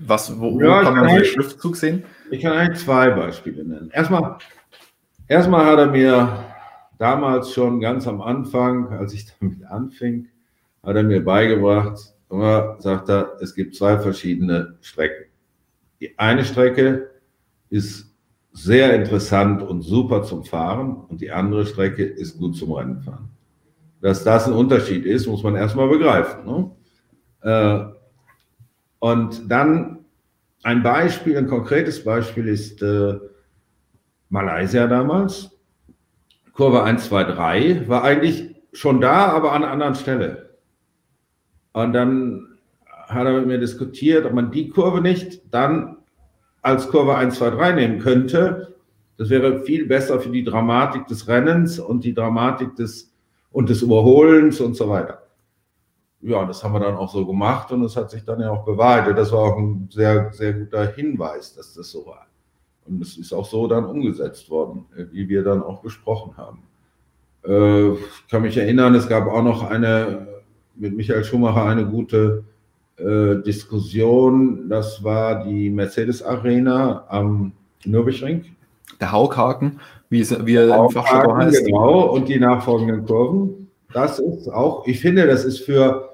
Was, wo, ja, kann man den Schriftzug sehen? Ich kann eigentlich zwei Beispiele nennen. Erstmal, erstmal hat er mir damals schon ganz am Anfang, als ich <laughs> damit anfing, hat er mir beigebracht, immer sagt er, es gibt zwei verschiedene Strecken. Die eine Strecke ist sehr interessant und super zum Fahren und die andere Strecke ist gut zum Rennenfahren. Dass das ein Unterschied ist, muss man erstmal begreifen. Ne? Äh, und dann ein Beispiel, ein konkretes Beispiel ist äh, Malaysia damals. Kurve 1, 2, 3 war eigentlich schon da, aber an einer anderen Stelle. Und dann hat er mit mir diskutiert, ob man die Kurve nicht dann als Kurve 1, 2, 3 nehmen könnte. Das wäre viel besser für die Dramatik des Rennens und die Dramatik des, und des Überholens und so weiter. Ja, das haben wir dann auch so gemacht und es hat sich dann ja auch bewahrheitet. Das war auch ein sehr, sehr guter Hinweis, dass das so war. Und es ist auch so dann umgesetzt worden, wie wir dann auch besprochen haben. Äh, ich kann mich erinnern, es gab auch noch eine mit Michael Schumacher eine gute äh, Diskussion. Das war die Mercedes Arena am Nürburgring. Der Haukhaken, wie, es, wie er im Fachjargon heißt. Genau, und die nachfolgenden Kurven. Das ist auch, ich finde, das ist für,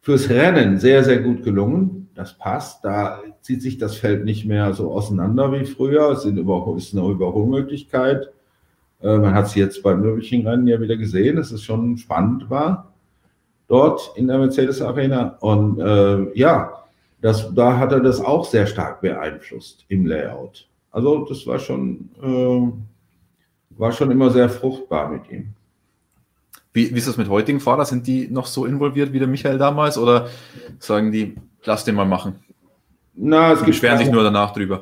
fürs Rennen sehr, sehr gut gelungen. Das passt. Da zieht sich das Feld nicht mehr so auseinander wie früher. Es sind über, ist eine Überholmöglichkeit. Äh, man hat es jetzt beim Nürburgring-Rennen ja wieder gesehen, dass es schon spannend war dort in der Mercedes Arena. Und äh, ja, das, da hat er das auch sehr stark beeinflusst im Layout. Also das war schon, äh, war schon immer sehr fruchtbar mit ihm. Wie, wie ist das mit heutigen Fahrern? Sind die noch so involviert wie der Michael damals oder sagen die, lass den mal machen? Na, es die beschweren sich nur danach drüber.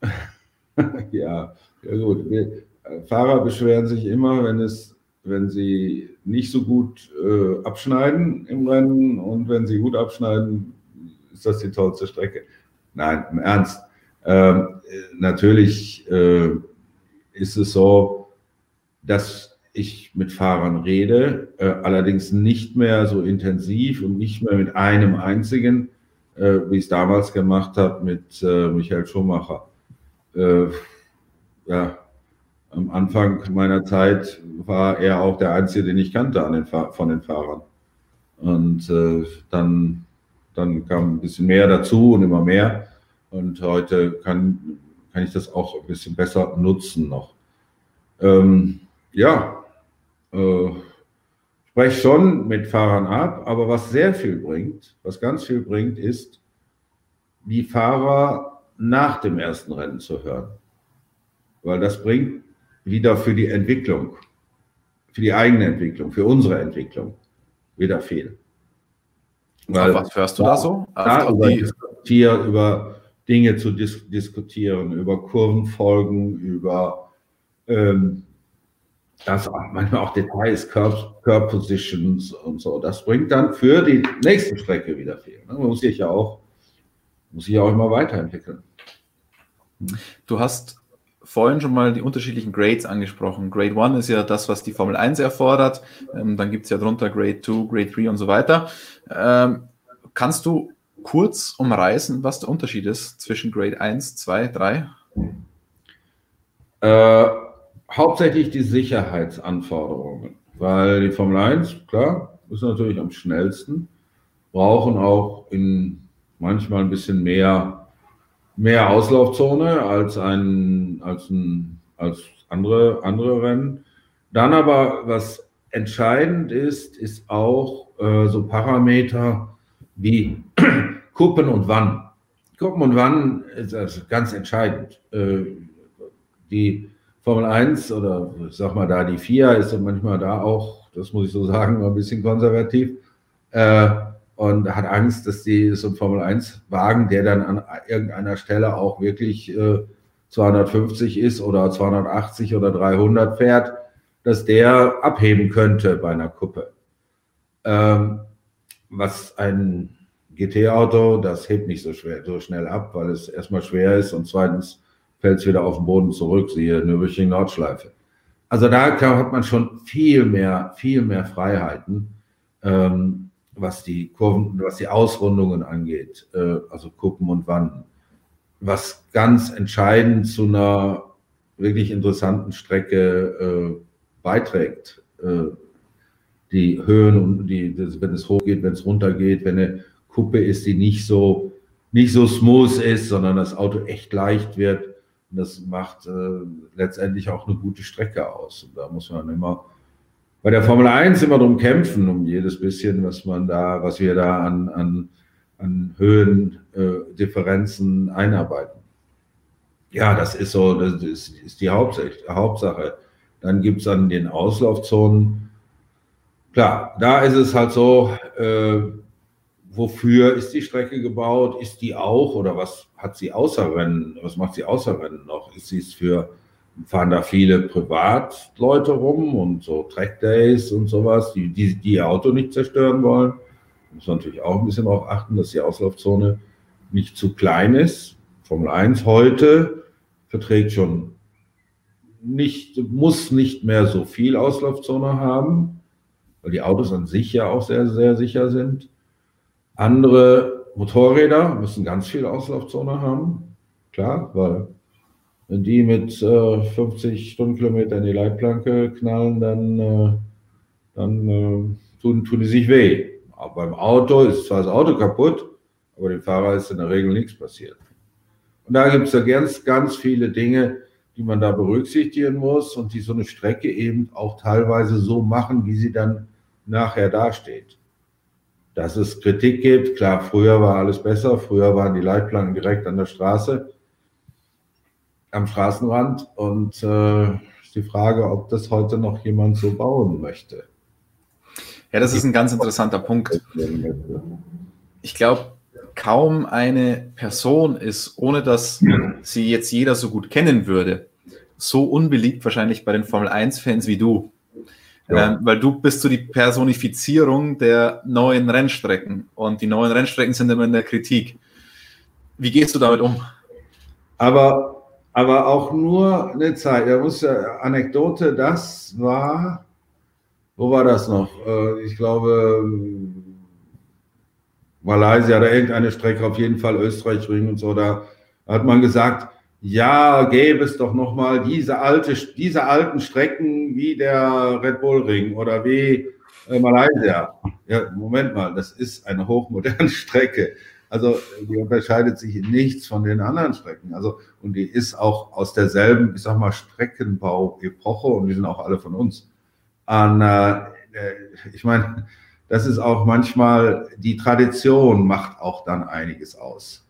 <laughs> ja, ja gut. Wir, äh, Fahrer beschweren sich immer, wenn es wenn sie nicht so gut äh, abschneiden im Rennen und wenn sie gut abschneiden, ist das die tollste Strecke. Nein, im Ernst. Ähm, natürlich äh, ist es so, dass ich mit Fahrern rede, äh, allerdings nicht mehr so intensiv und nicht mehr mit einem einzigen, äh, wie ich es damals gemacht habe mit äh, Michael Schumacher. Äh, ja, am Anfang meiner Zeit war er auch der Einzige, den ich kannte an den von den Fahrern. Und äh, dann, dann kam ein bisschen mehr dazu und immer mehr. Und heute kann, kann ich das auch ein bisschen besser nutzen noch. Ähm, ja, äh, spreche schon mit Fahrern ab, aber was sehr viel bringt, was ganz viel bringt, ist, die Fahrer nach dem ersten Rennen zu hören. Weil das bringt wieder für die Entwicklung, für die eigene Entwicklung, für unsere Entwicklung wieder viel. Weil, was hörst du da, da so? Da über, diskutier, über Dinge zu dis diskutieren, über Kurvenfolgen, über ähm, das manchmal auch Details, Curve, Curve Positions und so. Das bringt dann für die nächste Strecke wieder viel. Ne? Man muss sich ja auch, muss sich ja auch immer weiterentwickeln. Du hast vorhin schon mal die unterschiedlichen Grades angesprochen. Grade 1 ist ja das, was die Formel 1 erfordert. Ähm, dann gibt es ja drunter Grade 2, Grade 3 und so weiter. Ähm, kannst du kurz umreißen, was der Unterschied ist zwischen Grade 1, 2, 3? Äh, hauptsächlich die Sicherheitsanforderungen, weil die Formel 1, klar, ist natürlich am schnellsten, brauchen auch in manchmal ein bisschen mehr mehr Auslaufzone als ein, als ein, als andere, andere Rennen. Dann aber, was entscheidend ist, ist auch äh, so Parameter wie <clears throat> Kuppen und Wann. Kuppen und Wann ist also ganz entscheidend. Äh, die Formel 1 oder ich sag mal da die 4 ist manchmal da auch, das muss ich so sagen, ein bisschen konservativ. Äh, und hat Angst, dass die so ein Formel-1-Wagen, der dann an irgendeiner Stelle auch wirklich äh, 250 ist oder 280 oder 300 fährt, dass der abheben könnte bei einer Kuppe. Ähm, was ein GT-Auto, das hebt nicht so, schwer, so schnell ab, weil es erstmal schwer ist und zweitens fällt es wieder auf den Boden zurück, siehe Nürburgring Nordschleife. Also da hat man schon viel mehr, viel mehr Freiheiten, ähm, was die Kurven, was die Ausrundungen angeht, äh, also Kuppen und Wanden. Was ganz entscheidend zu einer wirklich interessanten Strecke äh, beiträgt. Äh, die Höhen und die, das, wenn es hochgeht, wenn es runtergeht, wenn eine Kuppe ist, die nicht so, nicht so smooth ist, sondern das Auto echt leicht wird und das macht äh, letztendlich auch eine gute Strecke aus. Und da muss man immer bei der Formel 1 immer drum kämpfen, um jedes bisschen, was man da, was wir da an, an, an Höhendifferenzen äh, einarbeiten. Ja, das ist so, das ist, ist die Hauptsache. Dann gibt es an den Auslaufzonen, klar, da ist es halt so, äh, wofür ist die Strecke gebaut? Ist die auch oder was hat sie außer Rennen? Was macht sie außer Rennen noch? Ist sie für, fahren da viele Privatleute rum und so Trackdays und sowas, die, die, die ihr Auto nicht zerstören wollen? Muss man natürlich auch ein bisschen darauf achten, dass die Auslaufzone nicht zu klein ist. Formel 1 heute verträgt schon nicht, muss nicht mehr so viel Auslaufzone haben, weil die Autos an sich ja auch sehr, sehr sicher sind. Andere Motorräder müssen ganz viel Auslaufzone haben, klar, weil wenn die mit äh, 50 Stundenkilometer in die Leitplanke knallen, dann, äh, dann äh, tun, tun die sich weh. Auch beim Auto ist zwar das Auto kaputt, aber dem Fahrer ist in der Regel nichts passiert. Und da gibt es ja ganz, ganz viele Dinge, die man da berücksichtigen muss und die so eine Strecke eben auch teilweise so machen, wie sie dann nachher dasteht dass es Kritik gibt. Klar, früher war alles besser, früher waren die Leitplanken direkt an der Straße, am Straßenrand und äh, die Frage, ob das heute noch jemand so bauen möchte. Ja, das ist ein ganz interessanter Punkt. Ich glaube, kaum eine Person ist, ohne dass sie jetzt jeder so gut kennen würde, so unbeliebt wahrscheinlich bei den Formel 1-Fans wie du. Ähm, weil du bist so die Personifizierung der neuen Rennstrecken und die neuen Rennstrecken sind immer in der Kritik. Wie gehst du damit um? Aber, aber auch nur eine Zeit. Da muss ja Anekdote, das war, wo war das noch? Äh, ich glaube, Malaysia oder irgendeine Strecke, auf jeden Fall Österreich Ring und so, da hat man gesagt, ja, gäbe es doch noch mal diese, alte, diese alten Strecken wie der Red Bull Ring oder wie äh, Malaysia. Ja, Moment mal, das ist eine hochmoderne <laughs> Strecke. Also die unterscheidet sich in nichts von den anderen Strecken. Also und die ist auch aus derselben, ich sag mal, Streckenbau-Epoche und die sind auch alle von uns. Und, äh, ich meine, das ist auch manchmal die Tradition macht auch dann einiges aus.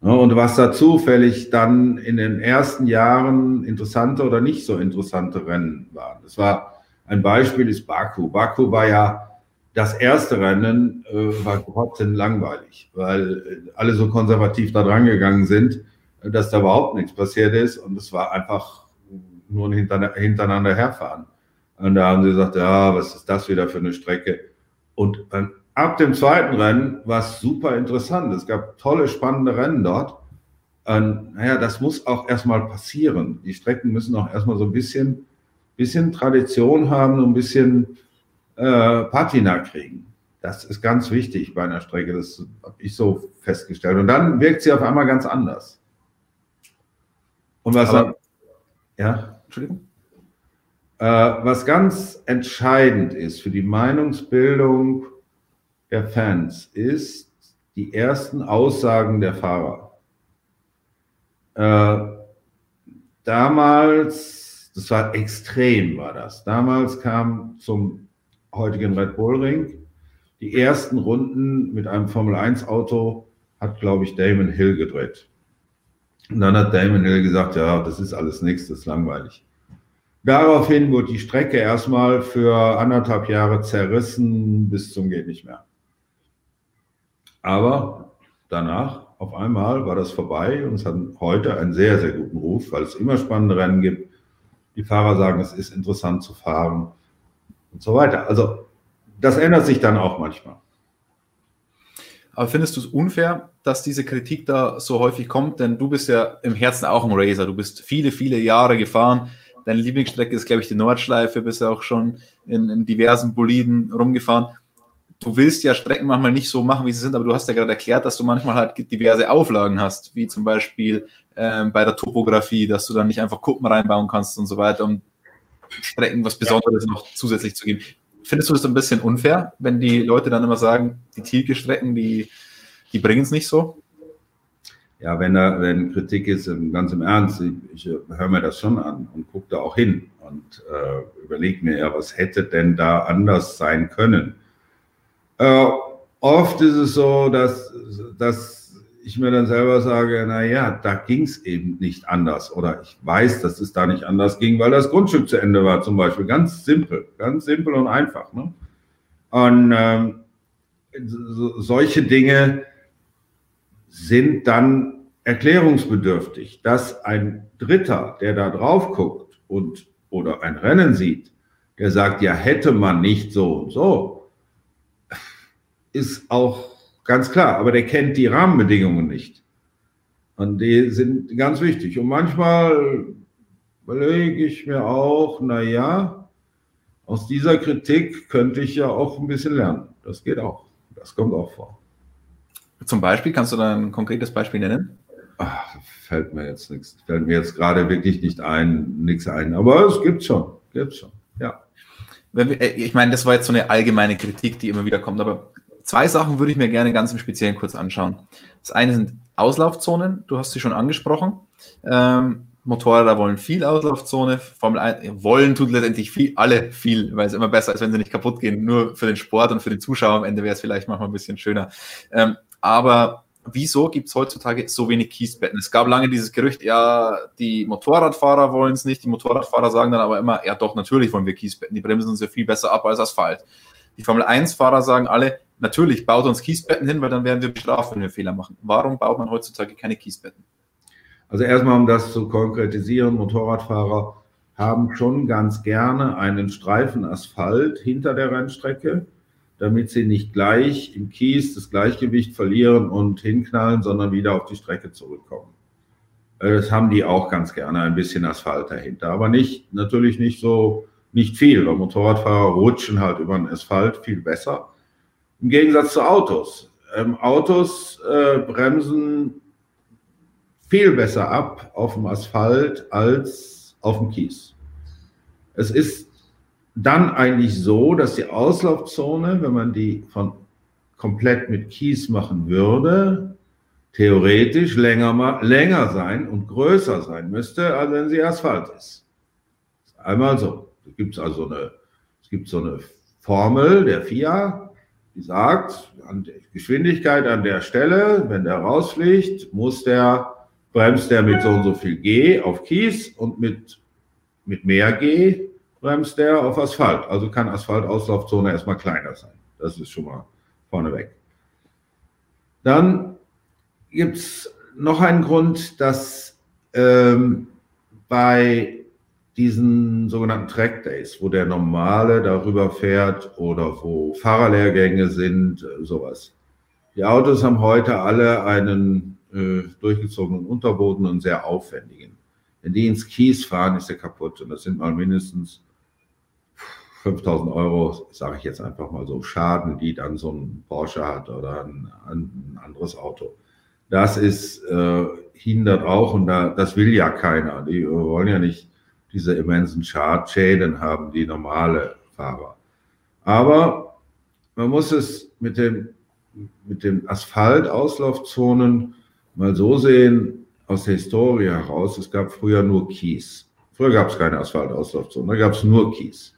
Und was da zufällig dann in den ersten Jahren interessante oder nicht so interessante Rennen waren. Das war ein Beispiel ist Baku. Baku war ja das erste Rennen, äh, war trotzdem langweilig, weil äh, alle so konservativ da dran gegangen sind, dass da überhaupt nichts passiert ist und es war einfach nur ein hintereinander herfahren. Und da haben sie gesagt, ja, was ist das wieder für eine Strecke? Und beim ab dem zweiten Rennen war es super interessant. Es gab tolle, spannende Rennen dort. Und, naja, das muss auch erstmal passieren. Die Strecken müssen auch erstmal so ein bisschen, bisschen Tradition haben und ein bisschen äh, Patina kriegen. Das ist ganz wichtig bei einer Strecke. Das habe ich so festgestellt. Und dann wirkt sie auf einmal ganz anders. Und was Aber, ja, Entschuldigung. Äh, was ganz entscheidend ist für die Meinungsbildung der Fans ist die ersten Aussagen der Fahrer. Äh, damals, das war extrem, war das. Damals kam zum heutigen Red Bull Ring die ersten Runden mit einem Formel 1 Auto hat, glaube ich, Damon Hill gedreht. Und dann hat Damon Hill gesagt, ja, das ist alles nichts, das ist langweilig. Daraufhin wurde die Strecke erstmal für anderthalb Jahre zerrissen bis zum geht nicht mehr. Aber danach auf einmal war das vorbei und es hat heute einen sehr, sehr guten Ruf, weil es immer spannende Rennen gibt. Die Fahrer sagen, es ist interessant zu fahren und so weiter. Also das ändert sich dann auch manchmal. Aber findest du es unfair, dass diese Kritik da so häufig kommt? Denn du bist ja im Herzen auch ein Racer. Du bist viele, viele Jahre gefahren. Deine Lieblingsstrecke ist, glaube ich, die Nordschleife. Bist ja auch schon in, in diversen Boliden rumgefahren. Du willst ja Strecken manchmal nicht so machen, wie sie sind, aber du hast ja gerade erklärt, dass du manchmal halt diverse Auflagen hast, wie zum Beispiel ähm, bei der Topografie, dass du dann nicht einfach Kuppen reinbauen kannst und so weiter, um Strecken was Besonderes ja. noch zusätzlich zu geben. Findest du das ein bisschen unfair, wenn die Leute dann immer sagen, die Tielke-Strecken, die, die bringen es nicht so? Ja, wenn da wenn Kritik ist, ganz im Ernst, ich, ich höre mir das schon an und gucke da auch hin und äh, überlege mir ja, was hätte denn da anders sein können. Äh, oft ist es so, dass, dass ich mir dann selber sage, na ja, da ging es eben nicht anders. Oder ich weiß, dass es da nicht anders ging, weil das Grundstück zu Ende war zum Beispiel. Ganz simpel, ganz simpel und einfach. Ne? Und ähm, so, solche Dinge sind dann erklärungsbedürftig, dass ein Dritter, der da drauf guckt und oder ein Rennen sieht, der sagt, ja, hätte man nicht so und so, ist auch Ganz klar, aber der kennt die Rahmenbedingungen nicht. Und die sind ganz wichtig. Und manchmal überlege ich mir auch, naja, aus dieser Kritik könnte ich ja auch ein bisschen lernen. Das geht auch. Das kommt auch vor. Zum Beispiel, kannst du da ein konkretes Beispiel nennen? Ach, fällt mir jetzt nichts, fällt mir jetzt gerade wirklich nicht ein, nichts ein. Aber es gibt schon, gibt schon, ja. Wir, äh, ich meine, das war jetzt so eine allgemeine Kritik, die immer wieder kommt, aber Zwei Sachen würde ich mir gerne ganz im Speziellen kurz anschauen. Das eine sind Auslaufzonen, du hast sie schon angesprochen. Ähm, Motorräder wollen viel Auslaufzone, Formel 1 wollen tut letztendlich viel, alle viel, weil es immer besser ist, wenn sie nicht kaputt gehen. Nur für den Sport und für den Zuschauer am Ende wäre es vielleicht manchmal ein bisschen schöner. Ähm, aber wieso gibt es heutzutage so wenig Kiesbetten? Es gab lange dieses Gerücht, ja, die Motorradfahrer wollen es nicht, die Motorradfahrer sagen dann aber immer, ja doch, natürlich wollen wir Kiesbetten, die bremsen uns ja viel besser ab als Asphalt. Die Formel 1-Fahrer sagen alle, Natürlich baut uns Kiesbetten hin, weil dann werden wir bestraft, wenn wir Fehler machen. Warum baut man heutzutage keine Kiesbetten? Also erstmal, um das zu konkretisieren, Motorradfahrer haben schon ganz gerne einen Streifen Asphalt hinter der Rennstrecke, damit sie nicht gleich im Kies das Gleichgewicht verlieren und hinknallen, sondern wieder auf die Strecke zurückkommen. Äh, das haben die auch ganz gerne, ein bisschen Asphalt dahinter. Aber nicht, natürlich nicht so, nicht viel, weil Motorradfahrer rutschen halt über den Asphalt viel besser. Im Gegensatz zu Autos. Ähm, Autos äh, bremsen viel besser ab auf dem Asphalt als auf dem Kies. Es ist dann eigentlich so, dass die Auslaufzone, wenn man die von komplett mit Kies machen würde, theoretisch länger, länger sein und größer sein müsste, als wenn sie Asphalt ist. Einmal so. Es gibt also eine, es gibt so eine Formel der FIA, die sagt, an der Geschwindigkeit an der Stelle, wenn der rausfliegt, muss der, bremst der mit so und so viel G auf Kies und mit, mit mehr G bremst der auf Asphalt. Also kann Asphaltauslaufzone erstmal kleiner sein. Das ist schon mal vorneweg. Dann gibt es noch einen Grund, dass ähm, bei diesen sogenannten Track Days, wo der Normale darüber fährt oder wo Fahrerlehrgänge sind, äh, sowas. Die Autos haben heute alle einen äh, durchgezogenen Unterboden und sehr aufwendigen. Wenn die ins Kies fahren, ist der kaputt und das sind mal mindestens 5000 Euro, sage ich jetzt einfach mal so, Schaden, die dann so ein Porsche hat oder ein, ein anderes Auto. Das ist, äh, hindert auch und da, das will ja keiner. Die wollen ja nicht diese immensen Schäden haben, die normale Fahrer. Aber man muss es mit dem, mit den Asphaltauslaufzonen mal so sehen, aus der Historie heraus, es gab früher nur Kies. Früher gab es keine Asphaltauslaufzonen, da gab es nur Kies.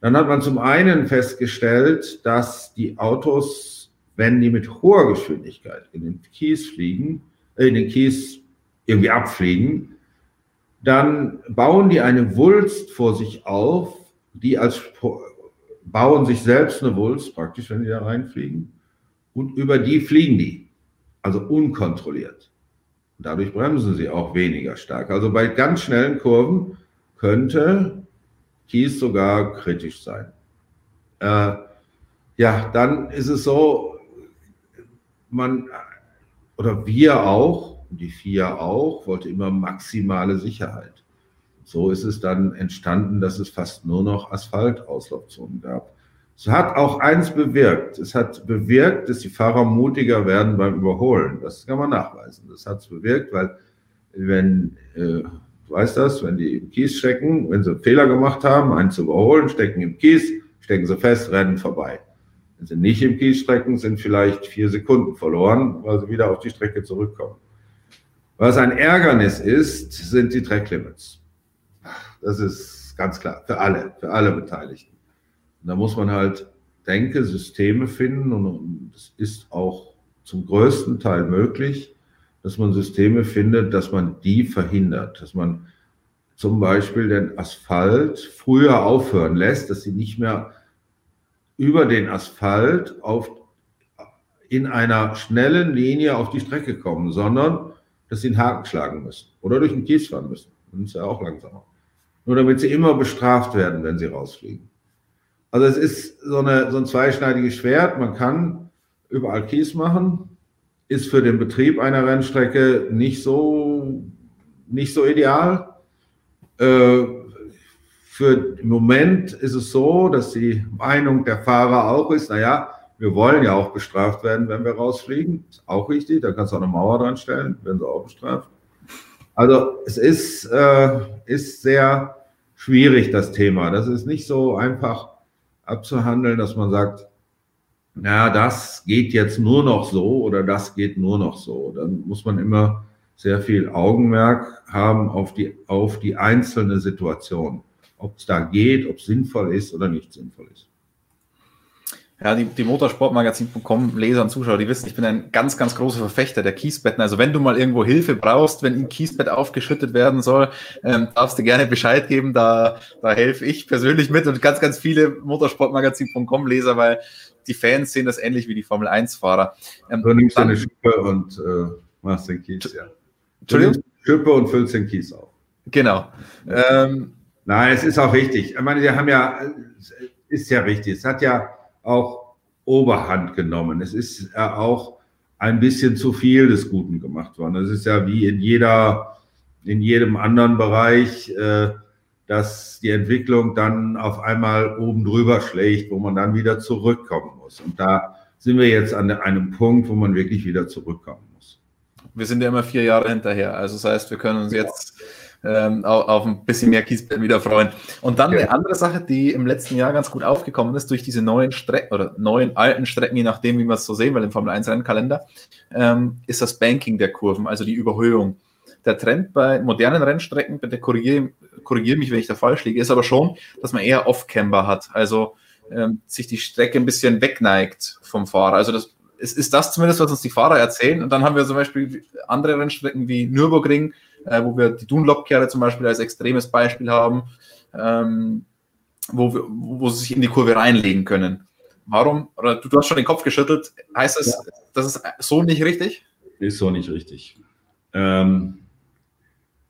Dann hat man zum einen festgestellt, dass die Autos, wenn die mit hoher Geschwindigkeit in den Kies fliegen, äh, in den Kies irgendwie abfliegen, dann bauen die eine Wulst vor sich auf, die als bauen sich selbst eine Wulst praktisch, wenn die da reinfliegen, und über die fliegen die. also unkontrolliert. Dadurch bremsen sie auch weniger stark. Also bei ganz schnellen Kurven könnte Kies sogar kritisch sein. Äh, ja, dann ist es so, man oder wir auch, die FIA auch, wollte immer maximale Sicherheit. So ist es dann entstanden, dass es fast nur noch Asphaltauslaufzonen gab. Es hat auch eins bewirkt. Es hat bewirkt, dass die Fahrer mutiger werden beim Überholen. Das kann man nachweisen. Das hat es bewirkt, weil wenn, äh, du weißt das, wenn die im Kies stecken, wenn sie Fehler gemacht haben, einen zu überholen, stecken im Kies, stecken sie fest, rennen vorbei. Wenn sie nicht im Kies strecken, sind vielleicht vier Sekunden verloren, weil sie wieder auf die Strecke zurückkommen. Was ein Ärgernis ist, sind die Tracklimits. Das ist ganz klar, für alle, für alle Beteiligten. Und da muss man halt Denke, Systeme finden und es ist auch zum größten Teil möglich, dass man Systeme findet, dass man die verhindert, dass man zum Beispiel den Asphalt früher aufhören lässt, dass sie nicht mehr über den Asphalt auf, in einer schnellen Linie auf die Strecke kommen, sondern dass sie einen Haken schlagen müssen oder durch den Kies fahren müssen. Dann ist ja auch langsamer. Nur damit sie immer bestraft werden, wenn sie rausfliegen. Also es ist so, eine, so ein zweischneidiges Schwert. Man kann überall Kies machen, ist für den Betrieb einer Rennstrecke nicht so, nicht so ideal. Äh, für im Moment ist es so, dass die Meinung der Fahrer auch ist, naja, wir wollen ja auch bestraft werden, wenn wir rausfliegen. Ist auch richtig, da kannst du auch eine Mauer dran stellen, werden sie auch bestraft. Also es ist, äh, ist sehr schwierig, das Thema. Das ist nicht so einfach abzuhandeln, dass man sagt, na, das geht jetzt nur noch so oder das geht nur noch so. Dann muss man immer sehr viel Augenmerk haben auf die, auf die einzelne Situation. Ob es da geht, ob es sinnvoll ist oder nicht sinnvoll ist. Ja, die, die Motorsportmagazin.com Leser und Zuschauer, die wissen, ich bin ein ganz, ganz großer Verfechter der Kiesbetten. Also wenn du mal irgendwo Hilfe brauchst, wenn ein Kiesbett aufgeschüttet werden soll, ähm, darfst du gerne Bescheid geben. Da, da helfe ich persönlich mit und ganz, ganz viele Motorsportmagazin.com Leser, weil die Fans sehen das ähnlich wie die Formel 1-Fahrer. Ähm, du nimmst deine Schippe und äh, machst den Kies, ja. Entschuldigung? Schippe und füllst den Kies auf. Genau. Ähm, Nein, es ist auch richtig. Ich meine, wir haben ja, ist ja richtig. Es hat ja auch Oberhand genommen. Es ist ja auch ein bisschen zu viel des Guten gemacht worden. Es ist ja wie in jeder, in jedem anderen Bereich, äh, dass die Entwicklung dann auf einmal oben drüber schlägt, wo man dann wieder zurückkommen muss. Und da sind wir jetzt an einem Punkt, wo man wirklich wieder zurückkommen muss. Wir sind ja immer vier Jahre hinterher. Also das heißt, wir können uns jetzt ähm, auf, auf, ein bisschen mehr Kiesbett wieder freuen. Und dann eine andere Sache, die im letzten Jahr ganz gut aufgekommen ist, durch diese neuen Strecken oder neuen alten Strecken, je nachdem, wie wir es so sehen, weil im Formel 1 Rennkalender, ähm, ist das Banking der Kurven, also die Überhöhung. Der Trend bei modernen Rennstrecken, bitte korrigiere, korrigiere mich, wenn ich da falsch liege, ist aber schon, dass man eher Off-Camber hat, also ähm, sich die Strecke ein bisschen wegneigt vom Fahrer. Also das ist, ist das zumindest, was uns die Fahrer erzählen. Und dann haben wir zum Beispiel andere Rennstrecken wie Nürburgring, äh, wo wir die Dunlop-Kehre zum Beispiel als extremes Beispiel haben, ähm, wo, wir, wo sie sich in die Kurve reinlegen können. Warum, oder du, du hast schon den Kopf geschüttelt, heißt das, ja. das ist so nicht richtig? Ist so nicht richtig. Ähm,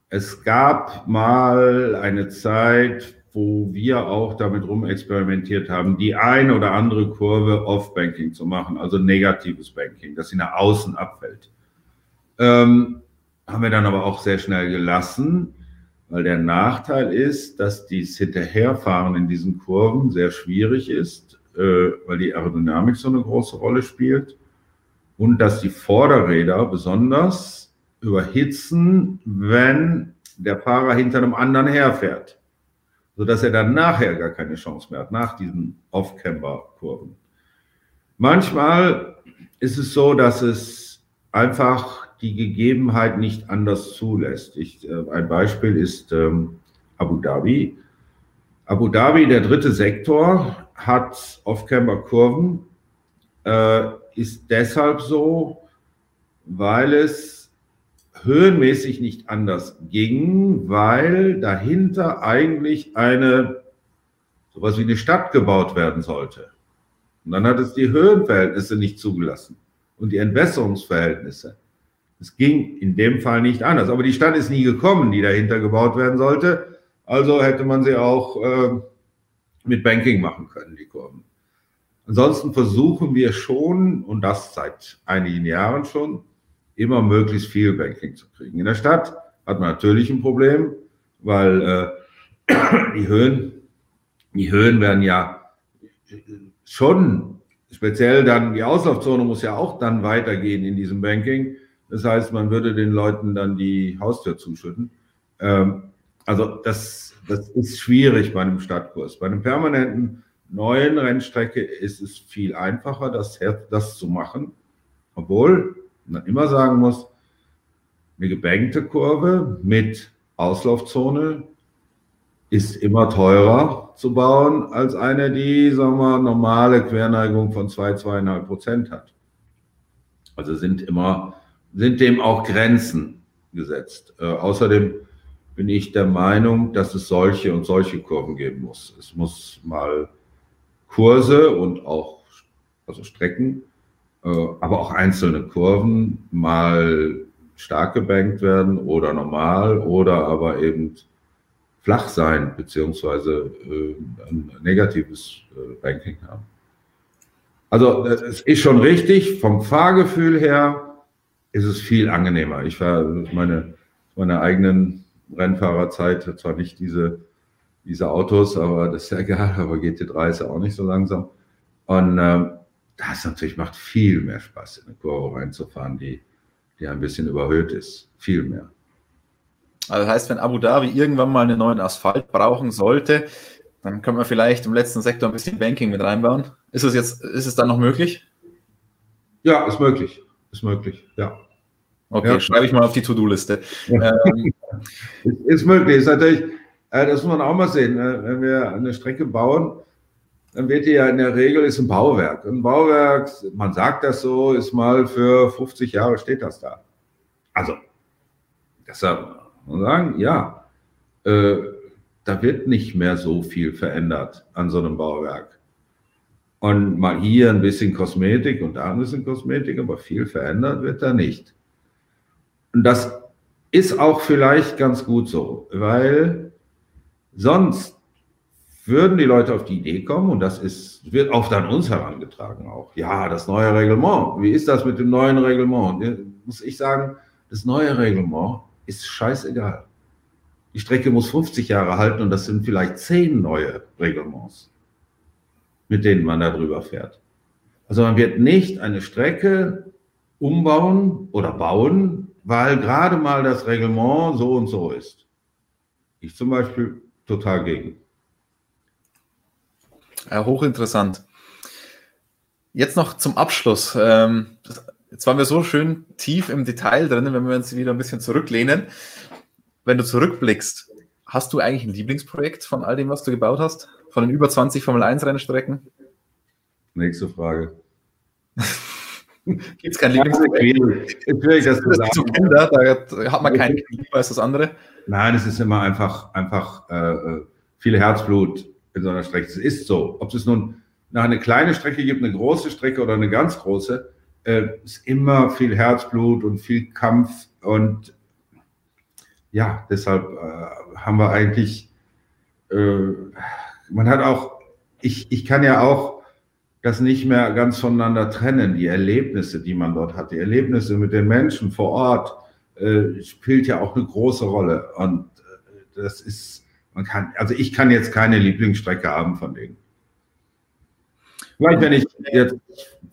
es gab mal eine Zeit, wo wir auch damit rumexperimentiert haben, die eine oder andere Kurve Off-Banking zu machen, also negatives Banking, dass sie nach außen abfällt. Ähm, haben wir dann aber auch sehr schnell gelassen, weil der Nachteil ist, dass dies Hinterherfahren in diesen Kurven sehr schwierig ist, äh, weil die Aerodynamik so eine große Rolle spielt und dass die Vorderräder besonders überhitzen, wenn der Fahrer hinter einem anderen herfährt, sodass er dann nachher gar keine Chance mehr hat, nach diesen Off-Camber-Kurven. Manchmal ist es so, dass es einfach die Gegebenheit nicht anders zulässt. Ich, äh, ein Beispiel ist ähm, Abu Dhabi. Abu Dhabi, der dritte Sektor, hat Off-Camber-Kurven, äh, ist deshalb so, weil es höhenmäßig nicht anders ging, weil dahinter eigentlich eine sowas wie eine Stadt gebaut werden sollte. Und dann hat es die Höhenverhältnisse nicht zugelassen. und die Entwässerungsverhältnisse. Es ging in dem Fall nicht anders. Aber die Stadt ist nie gekommen, die dahinter gebaut werden sollte. Also hätte man sie auch äh, mit Banking machen können, die Kurven. Ansonsten versuchen wir schon, und das seit einigen Jahren schon, immer möglichst viel Banking zu kriegen. In der Stadt hat man natürlich ein Problem, weil äh, <clears throat> die Höhen, die Höhen werden ja schon speziell dann, die Auslaufzone muss ja auch dann weitergehen in diesem Banking. Das heißt, man würde den Leuten dann die Haustür zuschütten. Ähm, also das, das ist schwierig bei einem Stadtkurs. Bei einem permanenten neuen Rennstrecke ist es viel einfacher, das, das zu machen. Obwohl man immer sagen muss, eine gebankte Kurve mit Auslaufzone ist immer teurer zu bauen als eine, die sagen wir, normale Querneigung von 2, zwei, 2,5 Prozent hat. Also sind immer, sind dem auch Grenzen gesetzt. Äh, außerdem bin ich der Meinung, dass es solche und solche Kurven geben muss. Es muss mal Kurse und auch also Strecken, äh, aber auch einzelne Kurven mal stark gebankt werden oder normal oder aber eben flach sein, beziehungsweise äh, ein negatives äh, Banking haben. Also es ist schon richtig, vom Fahrgefühl her ist es viel angenehmer. Ich fahre meine, meine eigenen Rennfahrerzeit, zwar nicht diese, diese Autos, aber das ist ja egal, <laughs> aber GT3 ist ja auch nicht so langsam. Und ähm, das natürlich macht viel mehr Spaß, in eine Kurve reinzufahren, die, die ein bisschen überhöht ist. Viel mehr. Also das heißt, wenn Abu Dhabi irgendwann mal einen neuen Asphalt brauchen sollte, dann können wir vielleicht im letzten Sektor ein bisschen Banking mit reinbauen. Ist es jetzt, ist es dann noch möglich? Ja, ist möglich. Ist möglich, ja. Okay, ja. schreibe ich mal auf die To-Do-Liste. ähm, <laughs> ist möglich. Ist natürlich, äh, das muss man auch mal sehen. Äh, wenn wir eine Strecke bauen, dann wird die ja in der Regel ist ein Bauwerk. Ein Bauwerk, man sagt das so, ist mal für 50 Jahre steht das da. Also, deshalb und sagen, ja, äh, da wird nicht mehr so viel verändert an so einem Bauwerk. Und mal hier ein bisschen Kosmetik und da ein bisschen Kosmetik, aber viel verändert wird da nicht. Und das ist auch vielleicht ganz gut so, weil sonst würden die Leute auf die Idee kommen, und das ist, wird oft an uns herangetragen auch. Ja, das neue Reglement. Wie ist das mit dem neuen Reglement? Muss ich sagen, das neue Reglement ist scheißegal. Die Strecke muss 50 Jahre halten und das sind vielleicht zehn neue Reglements, mit denen man da drüber fährt. Also man wird nicht eine Strecke umbauen oder bauen, weil gerade mal das Reglement so und so ist. Ich zum Beispiel total gegen. Ja, hochinteressant. Jetzt noch zum Abschluss. Ähm, Jetzt waren wir so schön tief im Detail drin, wenn wir uns wieder ein bisschen zurücklehnen. Wenn du zurückblickst, hast du eigentlich ein Lieblingsprojekt von all dem, was du gebaut hast? Von den über 20 Formel 1 Rennstrecken? Nächste Frage. <laughs> Gibt es kein Lieblingsprojekt? Schwierig, das zu sagen. Kinder, da hat man keinen lieber als das andere. Nein, es ist immer einfach, einfach äh, äh, viel Herzblut in so einer Strecke. Es ist so. Ob es nun nach eine kleine Strecke gibt, eine große Strecke oder eine ganz große, äh, ist immer viel Herzblut und viel Kampf und ja, deshalb äh, haben wir eigentlich, äh, man hat auch, ich, ich kann ja auch das nicht mehr ganz voneinander trennen, die Erlebnisse, die man dort hat, die Erlebnisse mit den Menschen vor Ort, äh, spielt ja auch eine große Rolle und äh, das ist, man kann, also ich kann jetzt keine Lieblingsstrecke haben von denen. Vielleicht, wenn ich jetzt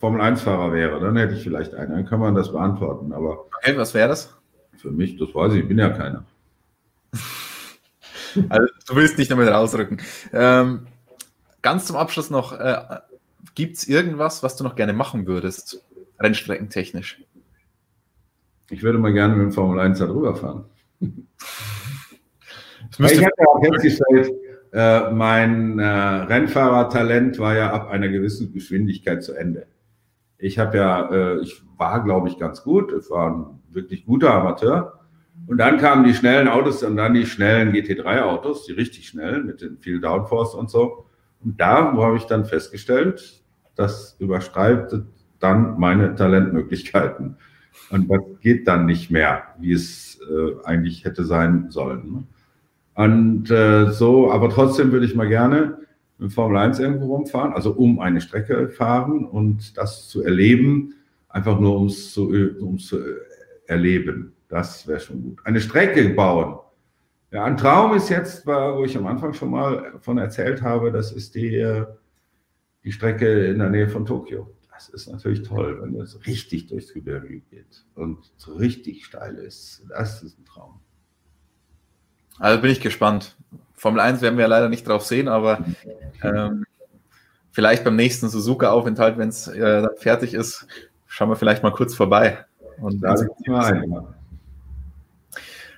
Formel-1-Fahrer wäre, dann hätte ich vielleicht einen. Dann kann man das beantworten. Aber okay, was wäre das? Für mich, das weiß ich, ich bin ja keiner. <laughs> also, du willst nicht damit rausrücken. Ähm, ganz zum Abschluss noch, äh, gibt es irgendwas, was du noch gerne machen würdest, rennstreckentechnisch? Ich würde mal gerne mit dem Formel 1 da drüber fahren. ich habe ja auch festgestellt, äh, mein äh, Rennfahrertalent war ja ab einer gewissen Geschwindigkeit zu Ende. Ich habe ja, äh, ich war, glaube ich, ganz gut. Ich war ein wirklich guter Amateur. Und dann kamen die schnellen Autos und dann die schnellen GT3-Autos, die richtig schnellen mit den viel Downforce und so. Und da habe ich dann festgestellt, das überschreitet dann meine Talentmöglichkeiten. Und das geht dann nicht mehr, wie es äh, eigentlich hätte sein sollen. Und äh, so, aber trotzdem würde ich mal gerne mit Formel 1 irgendwo rumfahren, also um eine Strecke fahren und das zu erleben, einfach nur um es zu, um's zu erleben. Das wäre schon gut. Eine Strecke bauen. Ja, ein Traum ist jetzt, wo ich am Anfang schon mal von erzählt habe, das ist die, die Strecke in der Nähe von Tokio. Das ist natürlich toll, wenn es richtig durchs Gebirge geht und so richtig steil ist. Das ist ein Traum. Also bin ich gespannt. Formel 1 werden wir leider nicht drauf sehen, aber ähm, vielleicht beim nächsten Suzuka-Aufenthalt, wenn es äh, fertig ist, schauen wir vielleicht mal kurz vorbei. Und da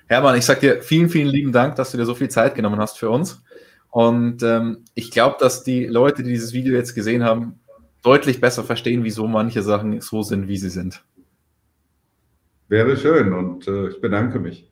Hermann, ich sage dir vielen, vielen lieben Dank, dass du dir so viel Zeit genommen hast für uns. Und ähm, ich glaube, dass die Leute, die dieses Video jetzt gesehen haben, deutlich besser verstehen, wieso manche Sachen so sind, wie sie sind. Wäre schön und äh, ich bedanke mich.